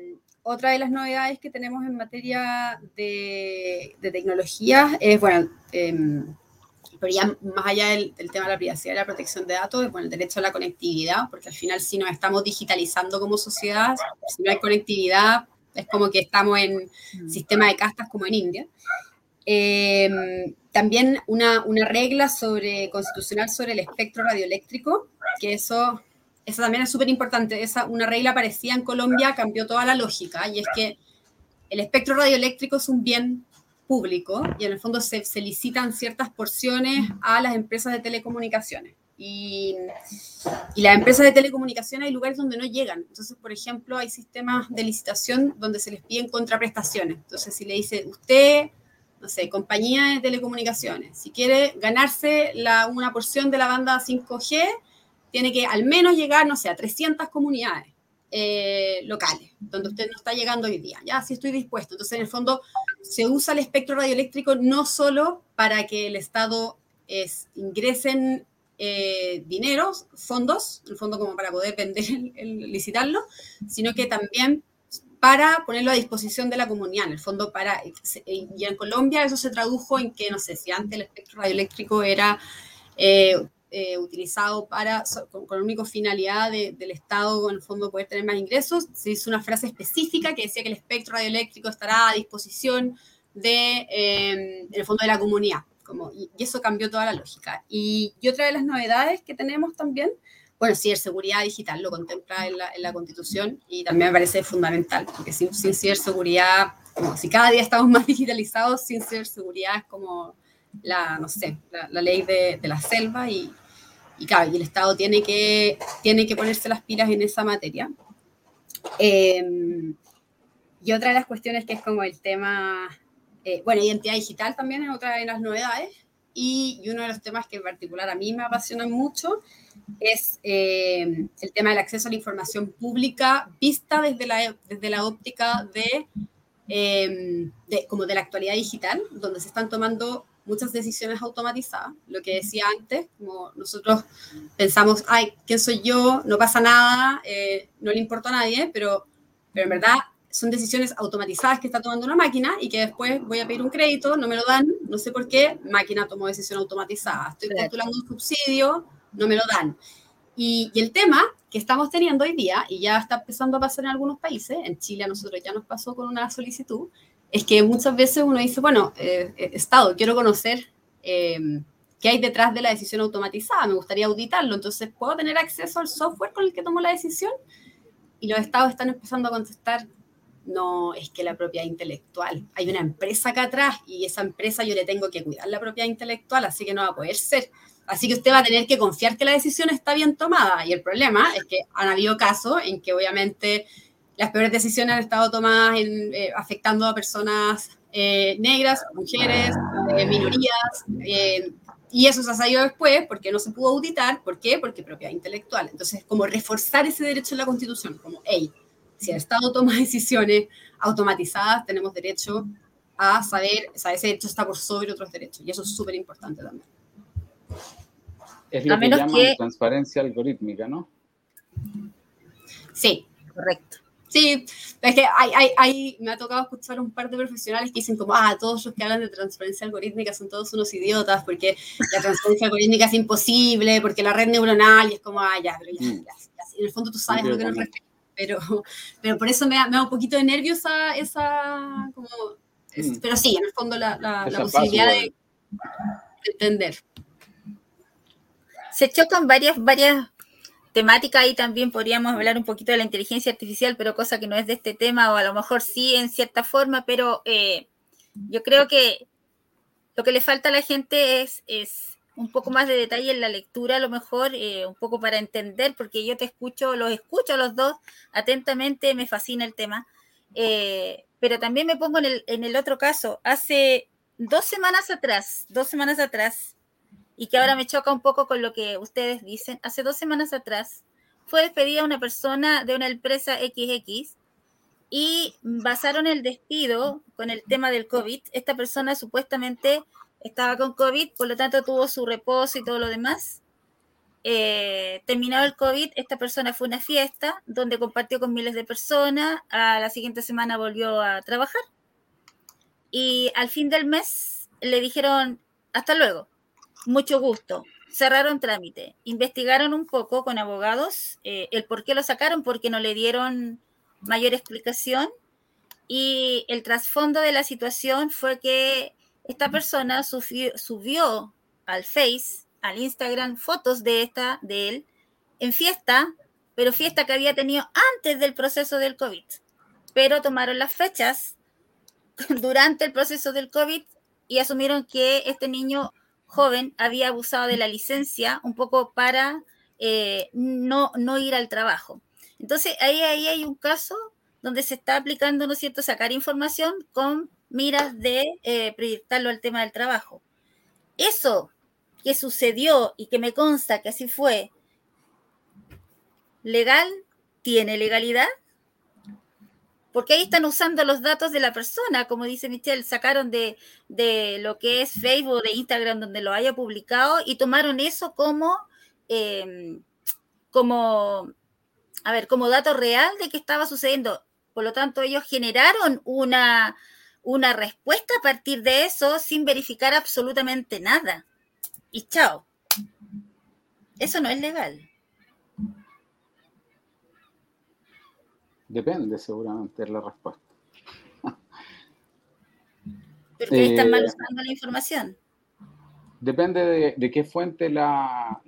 otra de las novedades que tenemos en materia de, de tecnología es, bueno, em, pero ya más allá del, tema de la privacidad y la protección de datos, bueno, el derecho a la conectividad, porque al final si nos estamos digitalizando como sociedad, si no hay conectividad, es como que estamos en mm. sistema de castas como en India. Em, también una, una, regla sobre, constitucional sobre el espectro radioeléctrico, que eso, eso también es súper importante. Esa, una regla aparecía en Colombia, cambió toda la lógica, y es que el espectro radioeléctrico es un bien público y en el fondo se, se licitan ciertas porciones a las empresas de telecomunicaciones. Y, y, las empresas de telecomunicaciones hay lugares donde no llegan. Entonces, por ejemplo, hay sistemas de licitación donde se les piden contraprestaciones. Entonces, si le dice, usted, no sé, compañía de telecomunicaciones, si quiere ganarse la, una porción de la banda 5G, tiene que al menos llegar, no sé, a 300 comunidades. Eh, locales, donde usted no está llegando hoy día. Ya, sí estoy dispuesto. Entonces, en el fondo, se usa el espectro radioeléctrico no solo para que el Estado es, ingresen eh, dineros, fondos, en el fondo como para poder vender, el, licitarlo, sino que también para ponerlo a disposición de la comunidad, en el fondo para, y en Colombia eso se tradujo en que, no sé, si antes el espectro radioeléctrico era eh, eh, utilizado para, con, la única finalidad del Estado, en el fondo, poder tener más ingresos. Se hizo una frase específica que decía que el espectro radioeléctrico estará a disposición de, em, el fondo de la comunidad. Como, y, eso cambió toda la lógica. Y, otra de las novedades que tenemos también, bueno, ciberseguridad digital lo contempla en la, en la Constitución y también me parece fundamental, porque sin, sin ciberseguridad, como si cada día estamos más digitalizados, sin ciberseguridad es como la, no sé, la, la ley de, de, la selva y, y claro, y el Estado tiene que, tiene que ponerse las pilas en esa materia. Em, y otra de las cuestiones que es como el tema, eh, bueno, identidad digital también es otra de las novedades. Y, y, uno de los temas que en particular a mí me apasionan mucho es em, el tema del acceso a la información pública vista desde la, desde la óptica de, em, de, como de la actualidad digital, donde se están tomando muchas decisiones automatizadas. Lo que decía antes, como nosotros pensamos, ay, ¿quién soy yo? No pasa nada, eh, no le importa a nadie, pero, pero en verdad son decisiones automatizadas que está tomando una máquina y que después voy a pedir un crédito, no me lo dan, no sé por qué, máquina tomó decisión automatizada. Estoy postulando un subsidio, no me lo dan. Y, y, el tema que estamos teniendo hoy día, y ya está empezando a pasar en algunos países, en Chile a nosotros ya nos pasó con una solicitud, es que muchas veces uno dice, bueno, eh, eh, Estado, quiero conocer eh, qué hay detrás de la decisión automatizada, me gustaría auditarlo, entonces, ¿puedo tener acceso al software con el que tomo la decisión? Y los estados están empezando a contestar, no, es que la propiedad intelectual, hay una empresa acá atrás y esa empresa yo le tengo que cuidar la propiedad intelectual, así que no va a poder ser. Así que usted va a tener que confiar que la decisión está bien tomada. Y el problema es que han habido casos en que obviamente las peores decisiones han estado tomadas en, eh, afectando a personas eh, negras, mujeres, eh, minorías, y eso se ha salido después porque no se pudo auditar. ¿Por qué? Porque propiedad intelectual. Entonces, como reforzar ese derecho en la Constitución, como, hey, si el Estado toma decisiones automatizadas, tenemos derecho a saber, o sea, ese derecho está por sobre otros derechos, y eso es súper importante también. Es lo que llaman transparencia algorítmica, ¿no? Sí, correcto. Sí, es que hay, hay, hay, me ha tocado escuchar un par de profesionales que dicen como, ah, todos los que hablan de transferencia algorítmica son todos unos idiotas porque la transferencia algorítmica es imposible, porque la red neuronal y es como, ah, ya, pero ya, mm. en el fondo tú sabes lo que nos refiere. Pero, pero por eso me da, me da un poquito de nerviosa esa, como, mm. pero sí, en el fondo la, la, la posibilidad de, de entender. Se chocan varias, varias temática ahí también podríamos hablar un poquito de la inteligencia artificial, pero cosa que no es de este tema, o a lo mejor sí en cierta forma, pero eh, yo creo que lo que le falta a la gente es, es un poco más de detalle en la lectura, a lo mejor, eh, un poco para entender, porque yo te escucho, los escucho a los dos atentamente, me fascina el tema. Eh, pero también me pongo en el, en el otro caso, hace dos semanas atrás, dos semanas atrás, y que ahora me choca un poco con lo que ustedes dicen, hace dos semanas atrás fue despedida una persona de una empresa XX y basaron el despido con el tema del COVID. Esta persona supuestamente estaba con COVID, por lo tanto tuvo su reposo y todo lo demás. Eh, terminado el COVID, esta persona fue a una fiesta donde compartió con miles de personas, a la siguiente semana volvió a trabajar. Y al fin del mes le dijeron, hasta luego, mucho gusto. Cerraron trámite, investigaron un poco con abogados eh, el por qué lo sacaron, porque no le dieron mayor explicación y el trasfondo de la situación fue que esta persona subió, al Face, al Instagram, fotos de esta, de él, en fiesta, pero fiesta que había tenido antes del proceso del COVID. Pero tomaron las fechas durante el proceso del COVID y asumieron que este niño joven había abusado de la licencia un poco para eh, no, no ir al trabajo. Entonces, ahí, ahí hay un caso donde se está aplicando, ¿no es cierto?, sacar información con miras de eh, proyectarlo al tema del trabajo. Eso que sucedió y que me consta que así fue, ¿legal? ¿Tiene legalidad? Porque ahí están usando los datos de la persona, como dice Michelle, sacaron de, lo que es Facebook, de Instagram, donde lo haya publicado, y tomaron eso como, em, como, a ver, como dato real de que estaba sucediendo. Por lo tanto, ellos generaron una, una respuesta a partir de eso sin verificar absolutamente nada. Y chao. Eso no es legal. Depende, seguramente, de la respuesta. ¿Pero qué están mal eh, usando la información? Depende de, qué fuente la,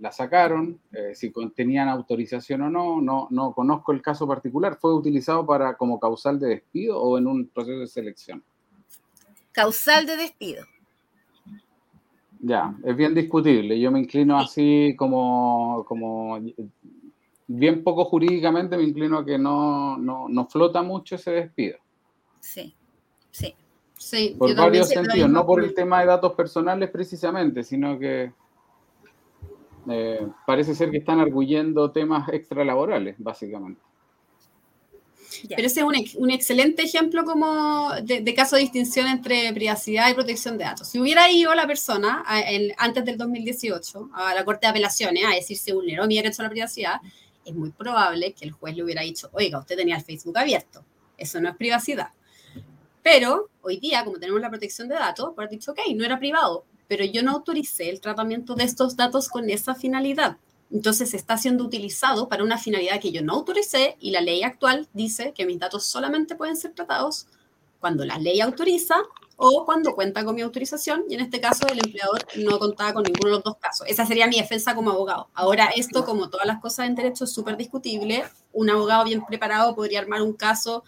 la sacaron, eh, si tenían autorización o no, no, no conozco el caso particular. ¿Fue utilizado para como causal de despido o en un proceso de selección? Causal de despido. Ya, es bien discutible. Yo me inclino así como, como bien poco jurídicamente, me inclino a que no, no, flota mucho ese despido. Sí, sí. sí por varios sentidos, no por el tema de datos personales precisamente, sino que eh, parece ser que están arguyendo temas extralaborales, básicamente. Pero ese es un, excelente ejemplo como de, caso de distinción entre privacidad y protección de datos. Si hubiera ido la persona antes del 2018 a la Corte de Apelaciones a decir se vulneró mi derecho a la privacidad, es muy probable que el juez le hubiera dicho, oiga, usted tenía el Facebook abierto, eso no es privacidad. Pero hoy día, como tenemos la protección de datos, ha dicho, ok, no era privado, pero yo no autoricé el tratamiento de estos datos con esa finalidad. Entonces está siendo utilizado para una finalidad que yo no autoricé y la ley actual dice que mis datos solamente pueden ser tratados cuando la ley autoriza o cuando cuenta con mi autorización y en este caso el empleador no contaba con ninguno de los dos casos. Esa sería mi defensa como abogado. Ahora esto, como todas las cosas en derecho, es súper discutible. Un abogado bien preparado podría armar un caso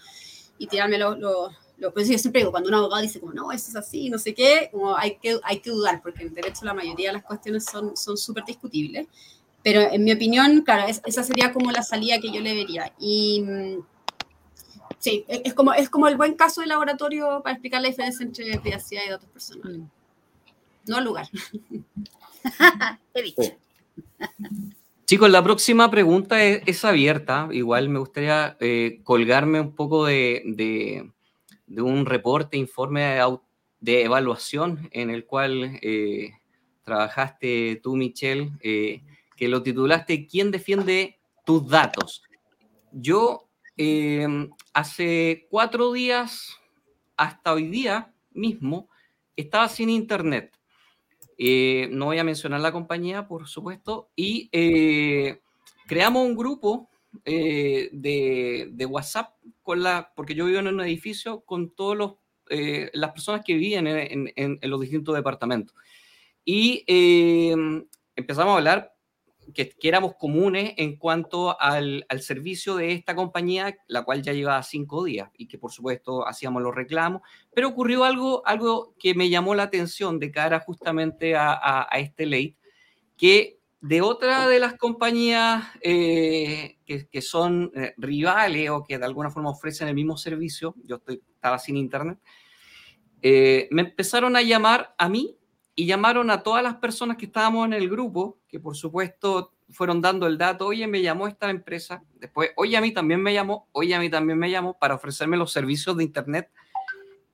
y tirarme los, lo, pues yo siempre digo, cuando un abogado dice como, no, eso es así, no sé qué, como hay que, hay que dudar, porque en derecho la mayoría de las cuestiones son súper discutibles. Pero en mi opinión, claro, esa sería como la salida que yo le vería. Y mm, sí, es como, es como el buen caso de laboratorio para explicar la diferencia entre privacidad y datos personales. Mm. No al lugar. He dicho. Chicos, la próxima pregunta es, abierta. Igual me gustaría eh, colgarme un poco de, de un reporte, informe de, evaluación en el cual eh, trabajaste tú, Michelle, eh, que lo titulaste ¿Quién defiende tus datos? Yo em, hace cuatro días, hasta hoy día mismo, estaba sin internet. Eh, no voy a mencionar la compañía, por supuesto, y creamos un grupo eh, de, WhatsApp con la, porque yo vivo en un edificio con todas eh, las personas que viven en, los distintos departamentos. Y eh, empezamos a hablar que, éramos comunes en cuanto al, servicio de esta compañía, la cual ya llevaba cinco días y que por supuesto hacíamos los reclamos, pero ocurrió algo, algo que me llamó la atención de cara justamente a, este ley, que de otra de las compañías eh, que, que, son eh, rivales o que de alguna forma ofrecen el mismo servicio, yo estoy, estaba sin internet, eh, me empezaron a llamar a mí y llamaron a todas las personas que estábamos en el grupo, que por supuesto fueron dando el dato, oye, me llamó esta empresa, después, oye, a mí también me llamó, oye, a mí también me llamó para ofrecerme los servicios de Internet.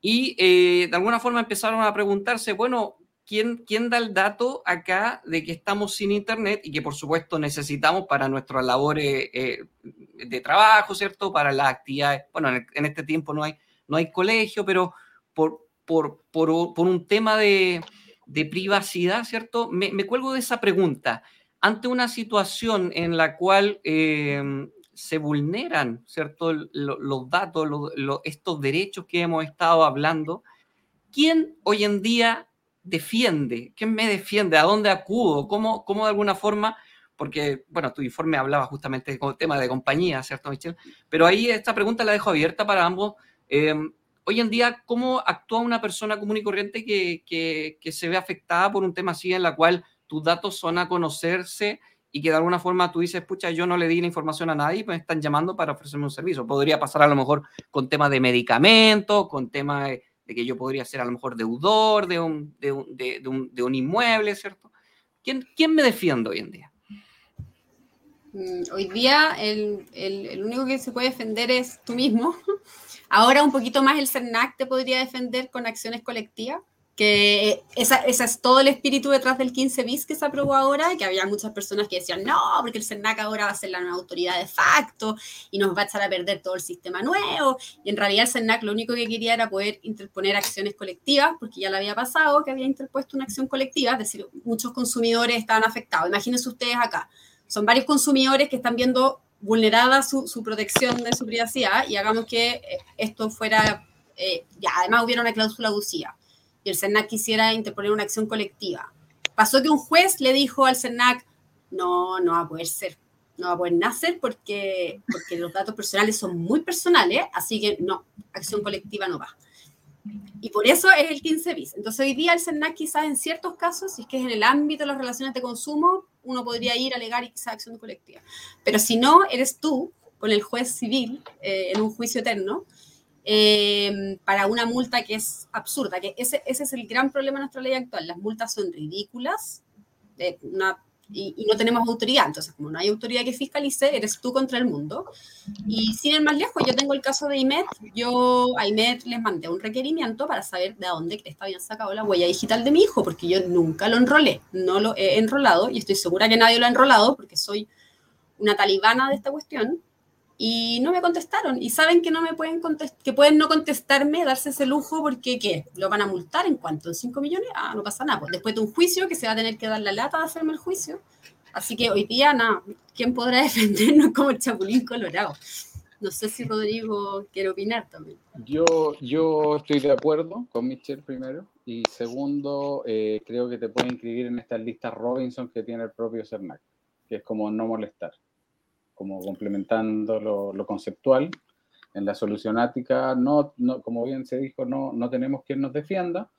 Y eh, de alguna forma empezaron a preguntarse, bueno, ¿quién, ¿quién da el dato acá de que estamos sin Internet y que por supuesto necesitamos para nuestras labores eh, de trabajo, ¿cierto? Para las actividades, bueno, en, este tiempo no hay, no hay colegio, pero por, por, por, por un tema de, de privacidad, ¿cierto? Me, cuelgo de esa pregunta. Ante una situación en la cual em, se vulneran, ¿cierto? los datos, estos derechos que hemos estado hablando, ¿quién hoy en día defiende? ¿Quién me defiende? ¿A dónde acudo? ¿Cómo, cómo de alguna forma porque, bueno, tu informe hablaba justamente del tema de compañía, ¿cierto, Michelle? Pero ahí esta pregunta la dejo abierta para ambos. Em, hoy en día, ¿cómo actúa una persona común y corriente que, se ve afectada por un tema así en la cual tus datos son a conocerse y que de alguna forma tú dices, pucha, yo no le di la información a nadie y me están llamando para ofrecerme un servicio? Podría pasar a lo mejor con temas de medicamentos, con temas de, que yo podría ser a lo mejor deudor de un, de un, inmueble, ¿cierto? ¿Quién, ¿Quién me defiende hoy en día? Mm, hoy día el, el, único que se puede defender es tú mismo. Ahora un poquito más el CERNAC te podría defender con acciones colectivas, que esa, es todo el espíritu detrás del 15 bis que se aprobó ahora, que había muchas personas que decían, no, porque el CERNAC ahora va a ser la autoridad de facto y nos va a echar a perder todo el sistema nuevo. Y en realidad el CERNAC lo único que quería era poder interponer acciones colectivas, porque ya le había pasado que había interpuesto una acción colectiva, es decir, muchos consumidores estaban afectados. Imagínense ustedes acá, son varios consumidores que están viendo vulnerada su, protección de su privacidad y hagamos que eh, esto fuera, eh, ya, además hubiera una cláusula abusiva y el CERNAC quisiera interponer una acción colectiva. Pasó que un juez le dijo al CERNAC, no, no va a poder ser, no va a poder nacer porque, porque los datos personales son muy personales, así que no, acción colectiva no va. Y por eso es el 15 bis. Entonces hoy día el CERNAC quizás en ciertos casos, si es que es en el ámbito de las relaciones de consumo, uno podría ir a alegar y quizás acción colectiva. Pero si no, eres tú con el juez civil eh, en un juicio eterno eh, para una multa que es absurda, que ese, ese es el gran problema de nuestra ley actual. Las multas son ridículas, una y, no tenemos autoridad. Entonces, como no hay autoridad que fiscalice, eres tú contra el mundo. Y sin ir más lejos, yo tengo el caso de IMED. Yo a IMED les mandé un requerimiento para saber de dónde está bien sacado la huella digital de mi hijo, porque yo nunca lo enrolé, no lo he enrolado y estoy segura que nadie lo ha enrolado porque soy una talibana de esta cuestión y no me contestaron. Y saben que no me pueden contestar, que pueden no contestarme, darse ese lujo, porque ¿qué? ¿Lo van a multar en cuánto? ¿En 5 millones? Ah, no pasa nada. Pues después de un juicio, que se va a tener que dar la lata de hacerme el juicio. Así que hoy día, nada, ¿quién podrá defendernos como el Chapulín Colorado? No sé si Rodrigo quiere opinar también. Yo, yo estoy de acuerdo con Michelle primero. Y segundo, eh, creo que te puede inscribir en estas listas Robinson que tiene el propio CERNAC, que es como no molestar como complementando lo, conceptual. En la solucionática, no, no, como bien se dijo, no, no tenemos quien nos defienda,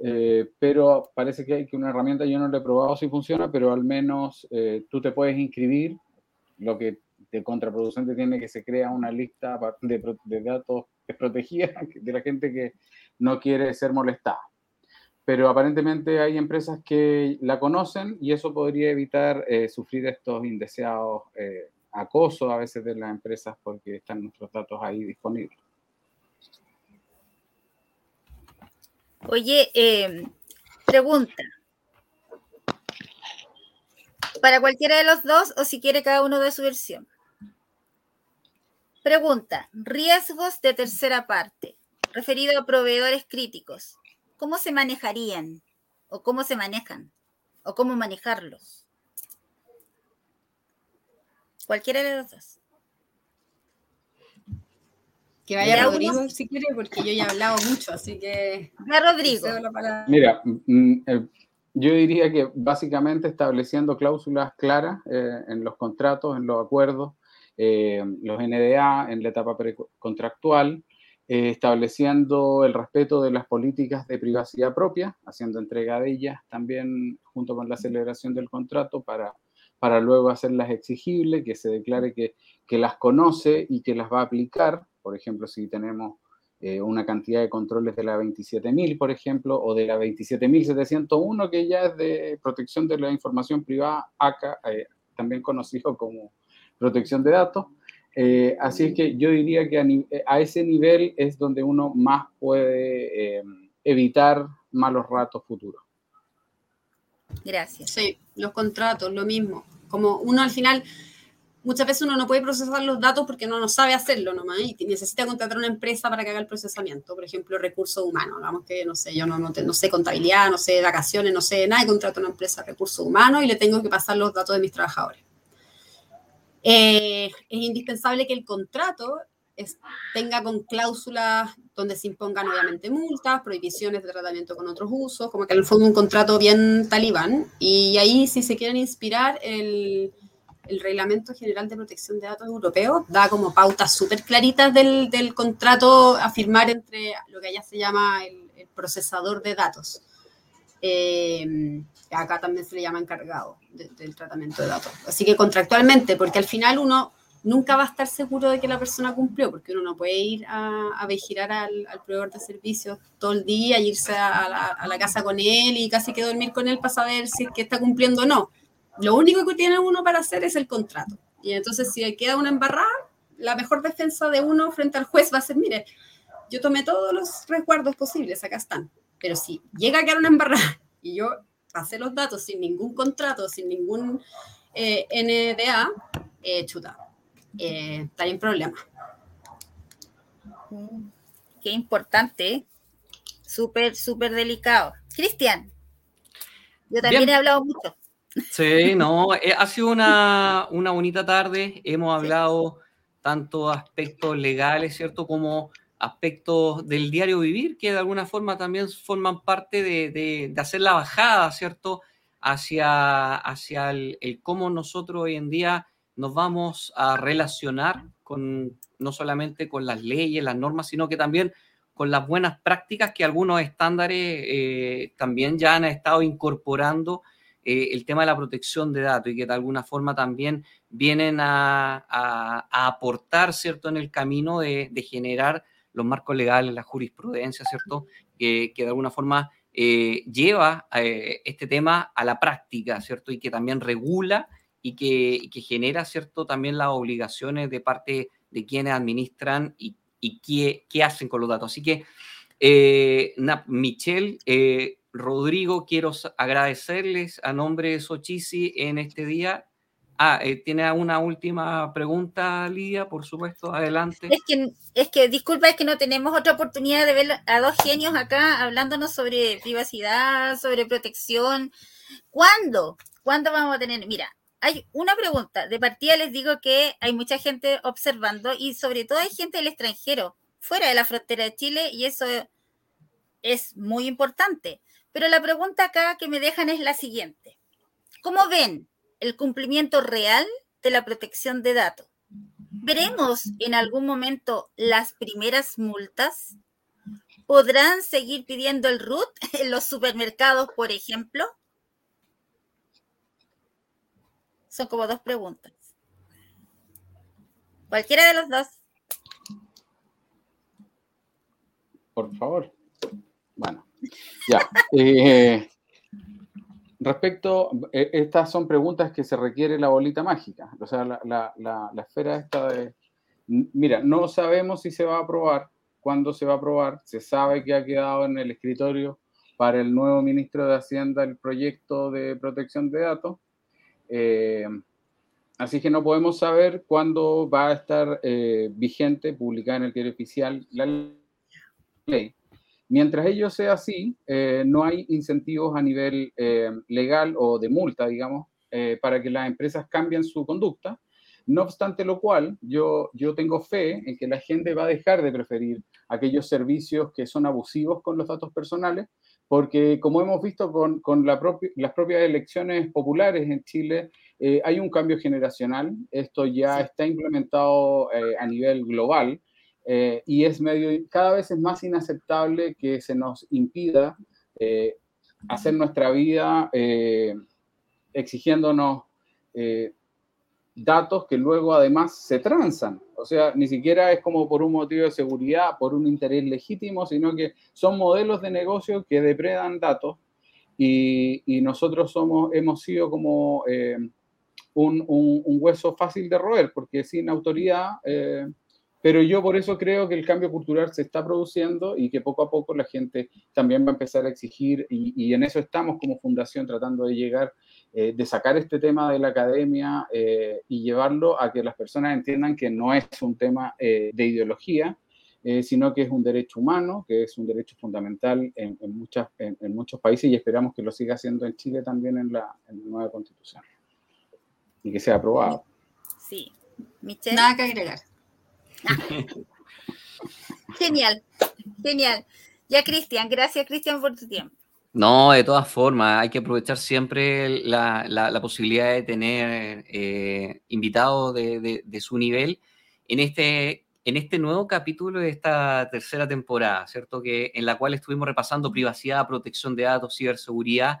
eh, pero parece que hay que una herramienta, yo no lo he probado si funciona, pero al menos eh, tú te puedes inscribir, lo que de contraproducente tiene que se crea una lista de, datos protegida de la gente que no quiere ser molestada. Pero aparentemente hay empresas que la conocen y eso podría evitar eh, sufrir estos indeseados acoso a veces de las empresas porque están nuestros datos ahí disponibles. Oye, em, pregunta. Para cualquiera de los dos o si quiere cada uno de su versión. Pregunta, riesgos de tercera parte, referido a proveedores críticos. ¿Cómo se manejarían? ¿O cómo se manejan? ¿O cómo manejarlos? Cualquiera de los dos. Que vaya Rodrigo si quiere, porque yo ya he hablado mucho, así que. Va Rodrigo. Mira, mm, eh, Yo diría que básicamente estableciendo cláusulas claras eh, en los contratos, en los acuerdos, eh, los NDA en la etapa contractual, eh, estableciendo el respeto de las políticas de privacidad propia, haciendo entrega de ellas también junto con la celebración del contrato para, para luego hacerlas exigibles, que se declare que, que las conoce y que las va a aplicar. Por ejemplo, si tenemos eh, una cantidad de controles de la 27.000, por ejemplo, o de la 27.701, que ya es de protección de la información privada, acá, también conocido como protección de datos. Eh, así es que yo diría que eh, a, ese nivel es donde uno más puede eh, evitar malos ratos futuros. Gracias. Sí, los contratos, lo mismo. Como uno al final, muchas veces uno no puede procesar los datos porque no, no sabe hacerlo nomás y necesita contratar una empresa para que haga el procesamiento. Por ejemplo, recursos humanos. Digamos que, no sé, yo no, no, no sé contabilidad, no sé vacaciones, no sé nada y contrato una empresa de recursos humanos y le tengo que pasar los datos de mis trabajadores. Eh, es indispensable que el contrato tenga con cláusulas donde se impongan obviamente multas, prohibiciones de tratamiento con otros usos, como que en el fondo un contrato bien talibán. Y ahí, si se quieren inspirar, el, el Reglamento General de Protección de Datos Europeo da como pautas súper claritas del, del, contrato a firmar entre lo que allá se llama el, el procesador de datos. Eh, acá también se le llama encargado del tratamiento de datos. Así que contractualmente, porque al final uno nunca va a estar seguro de que la persona cumplió, porque uno no puede ir a, vigilar al, proveedor de servicios todo el día, irse a la, casa con él y casi que dormir con él para saber si es que está cumpliendo o no. Lo único que tiene uno para hacer es el contrato. Y entonces si queda una embarrada, la mejor defensa de uno frente al juez va a ser, mire, yo tomé todos los resguardos posibles, acá están. Pero si llega a quedar una embarrada y yo pasé los datos sin ningún contrato, sin ningún eh, NDA, eh, chuta, eh, está en problema. Mm, qué importante, súper, súper delicado. Cristian, yo también he hablado mucho. Sí, no, eh, ha sido una, una bonita tarde. Hemos hablado tanto aspectos legales, ¿cierto? Como aspectos del diario vivir que de alguna forma también forman parte de, hacer la bajada, ¿cierto? Hacia, hacia el, cómo nosotros hoy en día nos vamos a relacionar con no solamente con las leyes, las normas, sino que también con las buenas prácticas que algunos estándares eh, también ya han estado incorporando eh, el tema de la protección de datos y que de alguna forma también vienen a, aportar, ¿cierto?, en el camino de, de generar los marcos legales, la jurisprudencia, ¿cierto? que de alguna forma eh, lleva este tema a la práctica, ¿cierto? Y que también regula y que, genera, ¿cierto? También las obligaciones de parte de quienes administran y, qué, hacen con los datos. Así que, eh, Michelle, Rodrigo, quiero agradecerles a nombre de Sochisi en este día Ah, eh, ¿tiene una última pregunta, Lidia? Por supuesto, adelante. Es que, es que, disculpa, es que no tenemos otra oportunidad de ver a dos genios acá hablándonos sobre privacidad, sobre protección. ¿Cuándo? ¿Cuándo vamos a tener? Mira, hay una pregunta. De partida les digo que hay mucha gente observando y sobre todo hay gente del extranjero, fuera de la frontera de Chile, y eso es muy importante. Pero la pregunta acá que me dejan es la siguiente. ¿Cómo ven el cumplimiento real de la protección de datos. ¿Veremos en algún momento las primeras multas? ¿Podrán seguir pidiendo el RUT en los supermercados, por ejemplo? Son como dos preguntas. Cualquiera de los dos. Por favor. Bueno, ya. Eh, Respecto, eh, estas son preguntas que se requiere la bolita mágica, o sea, la, esfera esta de, mira, no sabemos si se va a aprobar, cuándo se va a aprobar, se sabe que ha quedado en el escritorio para el nuevo ministro de Hacienda el proyecto de protección de datos, eh, así que no podemos saber cuándo va a estar eh, vigente, publicada en el diario oficial la ley. Mientras ello sea así, eh, no hay incentivos a nivel eh, legal o de multa, digamos, eh, para que las empresas cambien su conducta. No obstante lo cual, yo, yo tengo fe en que la gente va a dejar de preferir aquellos servicios que son abusivos con los datos personales porque como hemos visto con, las propias elecciones populares en Chile, eh, hay un cambio generacional, esto ya está implementado eh, a nivel global eh, y es medio, cada vez es más inaceptable que se nos impida hacer nuestra vida exigiéndonos datos que luego además se transan. O sea, ni siquiera es como por un motivo de seguridad, por un interés legítimo, sino que son modelos de negocio que depredan datos y, nosotros somos, hemos sido como eh, un, hueso fácil de roer, porque sin autoridad, eh, pero yo por eso creo que el cambio cultural se está produciendo y que poco a poco la gente también va a empezar a exigir y, y en eso estamos como fundación tratando de llegar eh, de sacar este tema de la academia eh, y llevarlo a que las personas entiendan que no es un tema eh, de ideología, sino que es un derecho humano, que es un derecho fundamental en, muchas, en, muchos países y esperamos que lo siga haciendo en Chile también en la, nueva constitución y que sea aprobado. Sí. Nada que agregar. Genial, genial. Ya, Cristian, gracias, Cristian, por tu tiempo. No, de todas formas, hay que aprovechar siempre la, posibilidad de tener eh, invitados de, su nivel en este, en este nuevo capítulo de esta tercera temporada, ¿cierto? Que, en la cual estuvimos repasando privacidad, protección de datos, ciberseguridad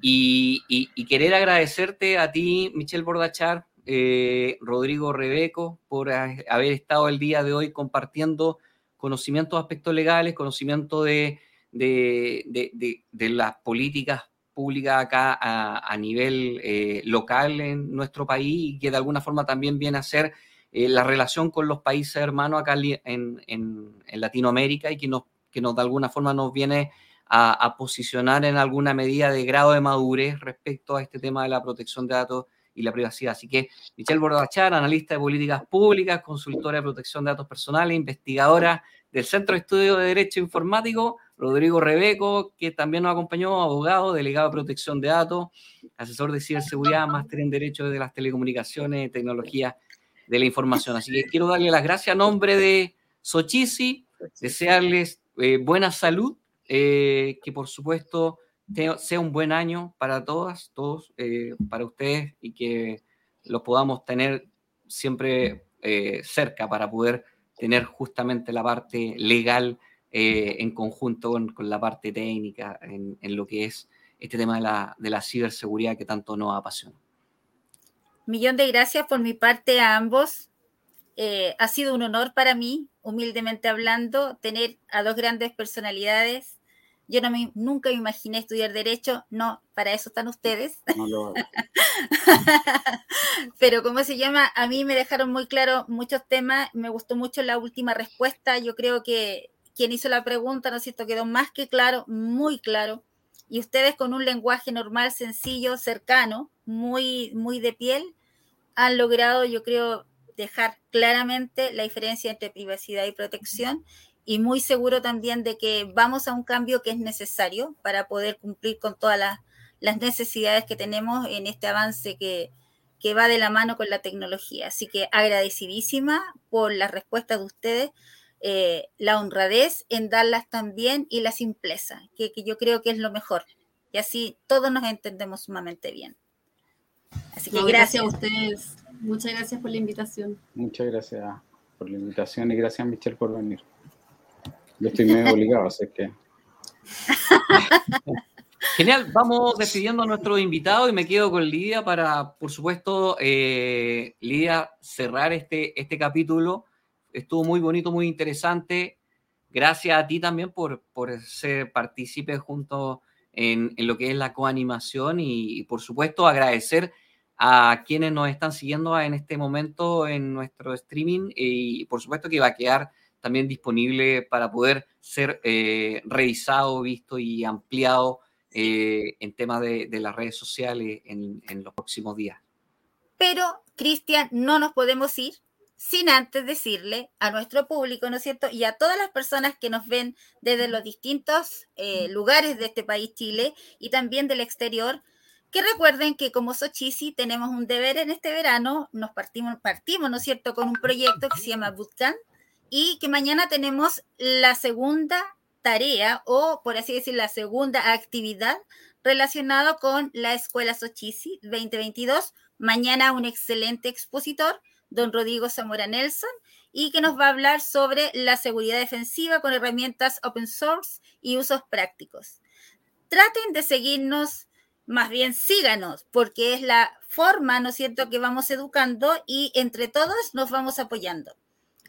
y, querer agradecerte a ti, Michelle Bordachar, eh, Rodrigo Rebeco, por haber estado el día de hoy compartiendo conocimientos de aspectos legales, conocimiento de de, las políticas públicas acá a, nivel eh, local en nuestro país y que de alguna forma también viene a ser eh, la relación con los países hermanos acá en, Latinoamérica y que nos, que nos de alguna forma nos viene a, posicionar en alguna medida de grado de madurez respecto a este tema de la protección de datos y la privacidad. Así que Michelle Bordachar, analista de políticas públicas, consultora de protección de datos personales, investigadora del Centro de Estudio de Derecho Informático, Rodrigo Rebeco, que también nos acompañó, abogado, delegado de protección de datos, asesor de ciberseguridad, máster en Derecho de las Telecomunicaciones, Tecnología de la Información. Así que quiero darle las gracias a nombre de Sochisi, desearles eh, buena salud, eh, que por supuesto sea un buen año para todas, todos, eh, para ustedes y que los podamos tener siempre cerca para poder tener justamente la parte legal eh, en conjunto con, la parte técnica en, lo que es este tema de la, ciberseguridad que tanto nos apasiona. Millón de gracias por mi parte a ambos. Eh, ha sido un honor para mí, humildemente hablando, tener a dos grandes personalidades. Yo no me, nunca me imaginé estudiar derecho, no, para eso están ustedes. Pero ¿cómo se llama? A mí me dejaron muy claro muchos temas, me gustó mucho la última respuesta, yo creo que quien hizo la pregunta, ¿no es cierto? Quedó más que claro, muy claro. Y ustedes con un lenguaje normal, sencillo, cercano, muy, muy de piel, han logrado, yo creo, dejar claramente la diferencia entre privacidad y protección y muy seguro también de que vamos a un cambio que es necesario para poder cumplir con todas las, necesidades que tenemos en este avance que, que va de la mano con la tecnología. Así que agradecidísima por las respuestas de ustedes eh, la honradez en darlas también y la simpleza, que, yo creo que es lo mejor. Y así todos nos entendemos sumamente bien. Así que gracias. a ustedes. Muchas gracias por la invitación. Muchas gracias por la invitación y gracias Michelle por venir. Yo estoy medio obligado, así que... Genial, vamos despidiendo a nuestro invitado y me quedo con Lidia para, por supuesto, eh, Lidia, cerrar este, este capítulo estuvo muy bonito, muy interesante. Gracias a ti también por, por ser partícipe junto en, en, lo que es la coanimación y, por supuesto agradecer a quienes nos están siguiendo en este momento en nuestro streaming y por supuesto que va a quedar también disponible para poder ser eh, revisado, visto y ampliado eh, en temas de, de, las redes sociales en, en los próximos días. Pero, Cristian, no nos podemos ir sin antes decirle a nuestro público, ¿no es cierto? Y a todas las personas que nos ven desde los distintos eh, lugares de este país, Chile, y también del exterior, que recuerden que como Sochisi tenemos un deber en este verano, nos partimos, partimos, ¿no es cierto?, con un proyecto que se llama Bootcamp y que mañana tenemos la segunda tarea o, por así decir, la segunda actividad relacionada con la Escuela Sochisi 2022. Mañana un excelente expositor, don Rodrigo Zamora Nelson, y que nos va a hablar sobre la seguridad defensiva con herramientas open source y usos prácticos. Traten de seguirnos, más bien síganos, porque es la forma, ¿no es cierto?, que vamos educando y entre todos nos vamos apoyando.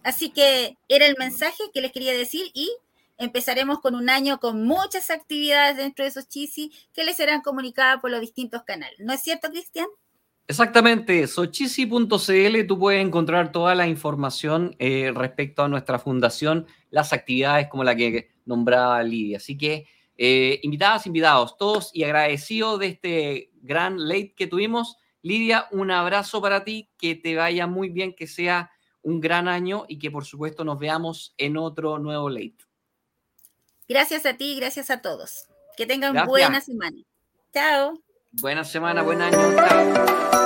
Así que era el mensaje que les quería decir y empezaremos con un año con muchas actividades dentro de esos que les serán comunicadas por los distintos canales. ¿No es cierto, Cristian? Exactamente, sochisi.cl tú puedes encontrar toda la información eh, respecto a nuestra fundación, las actividades como la que nombraba Lidia. Así que eh, invitadas, invitados, todos y agradecidos de este gran late que tuvimos. Lidia, un abrazo para ti, que te vaya muy bien, que sea un gran año y que por supuesto nos veamos en otro nuevo late. Gracias a ti, gracias a todos. Que tengan buena semana. Chao. Buena semana, buen año. Chao.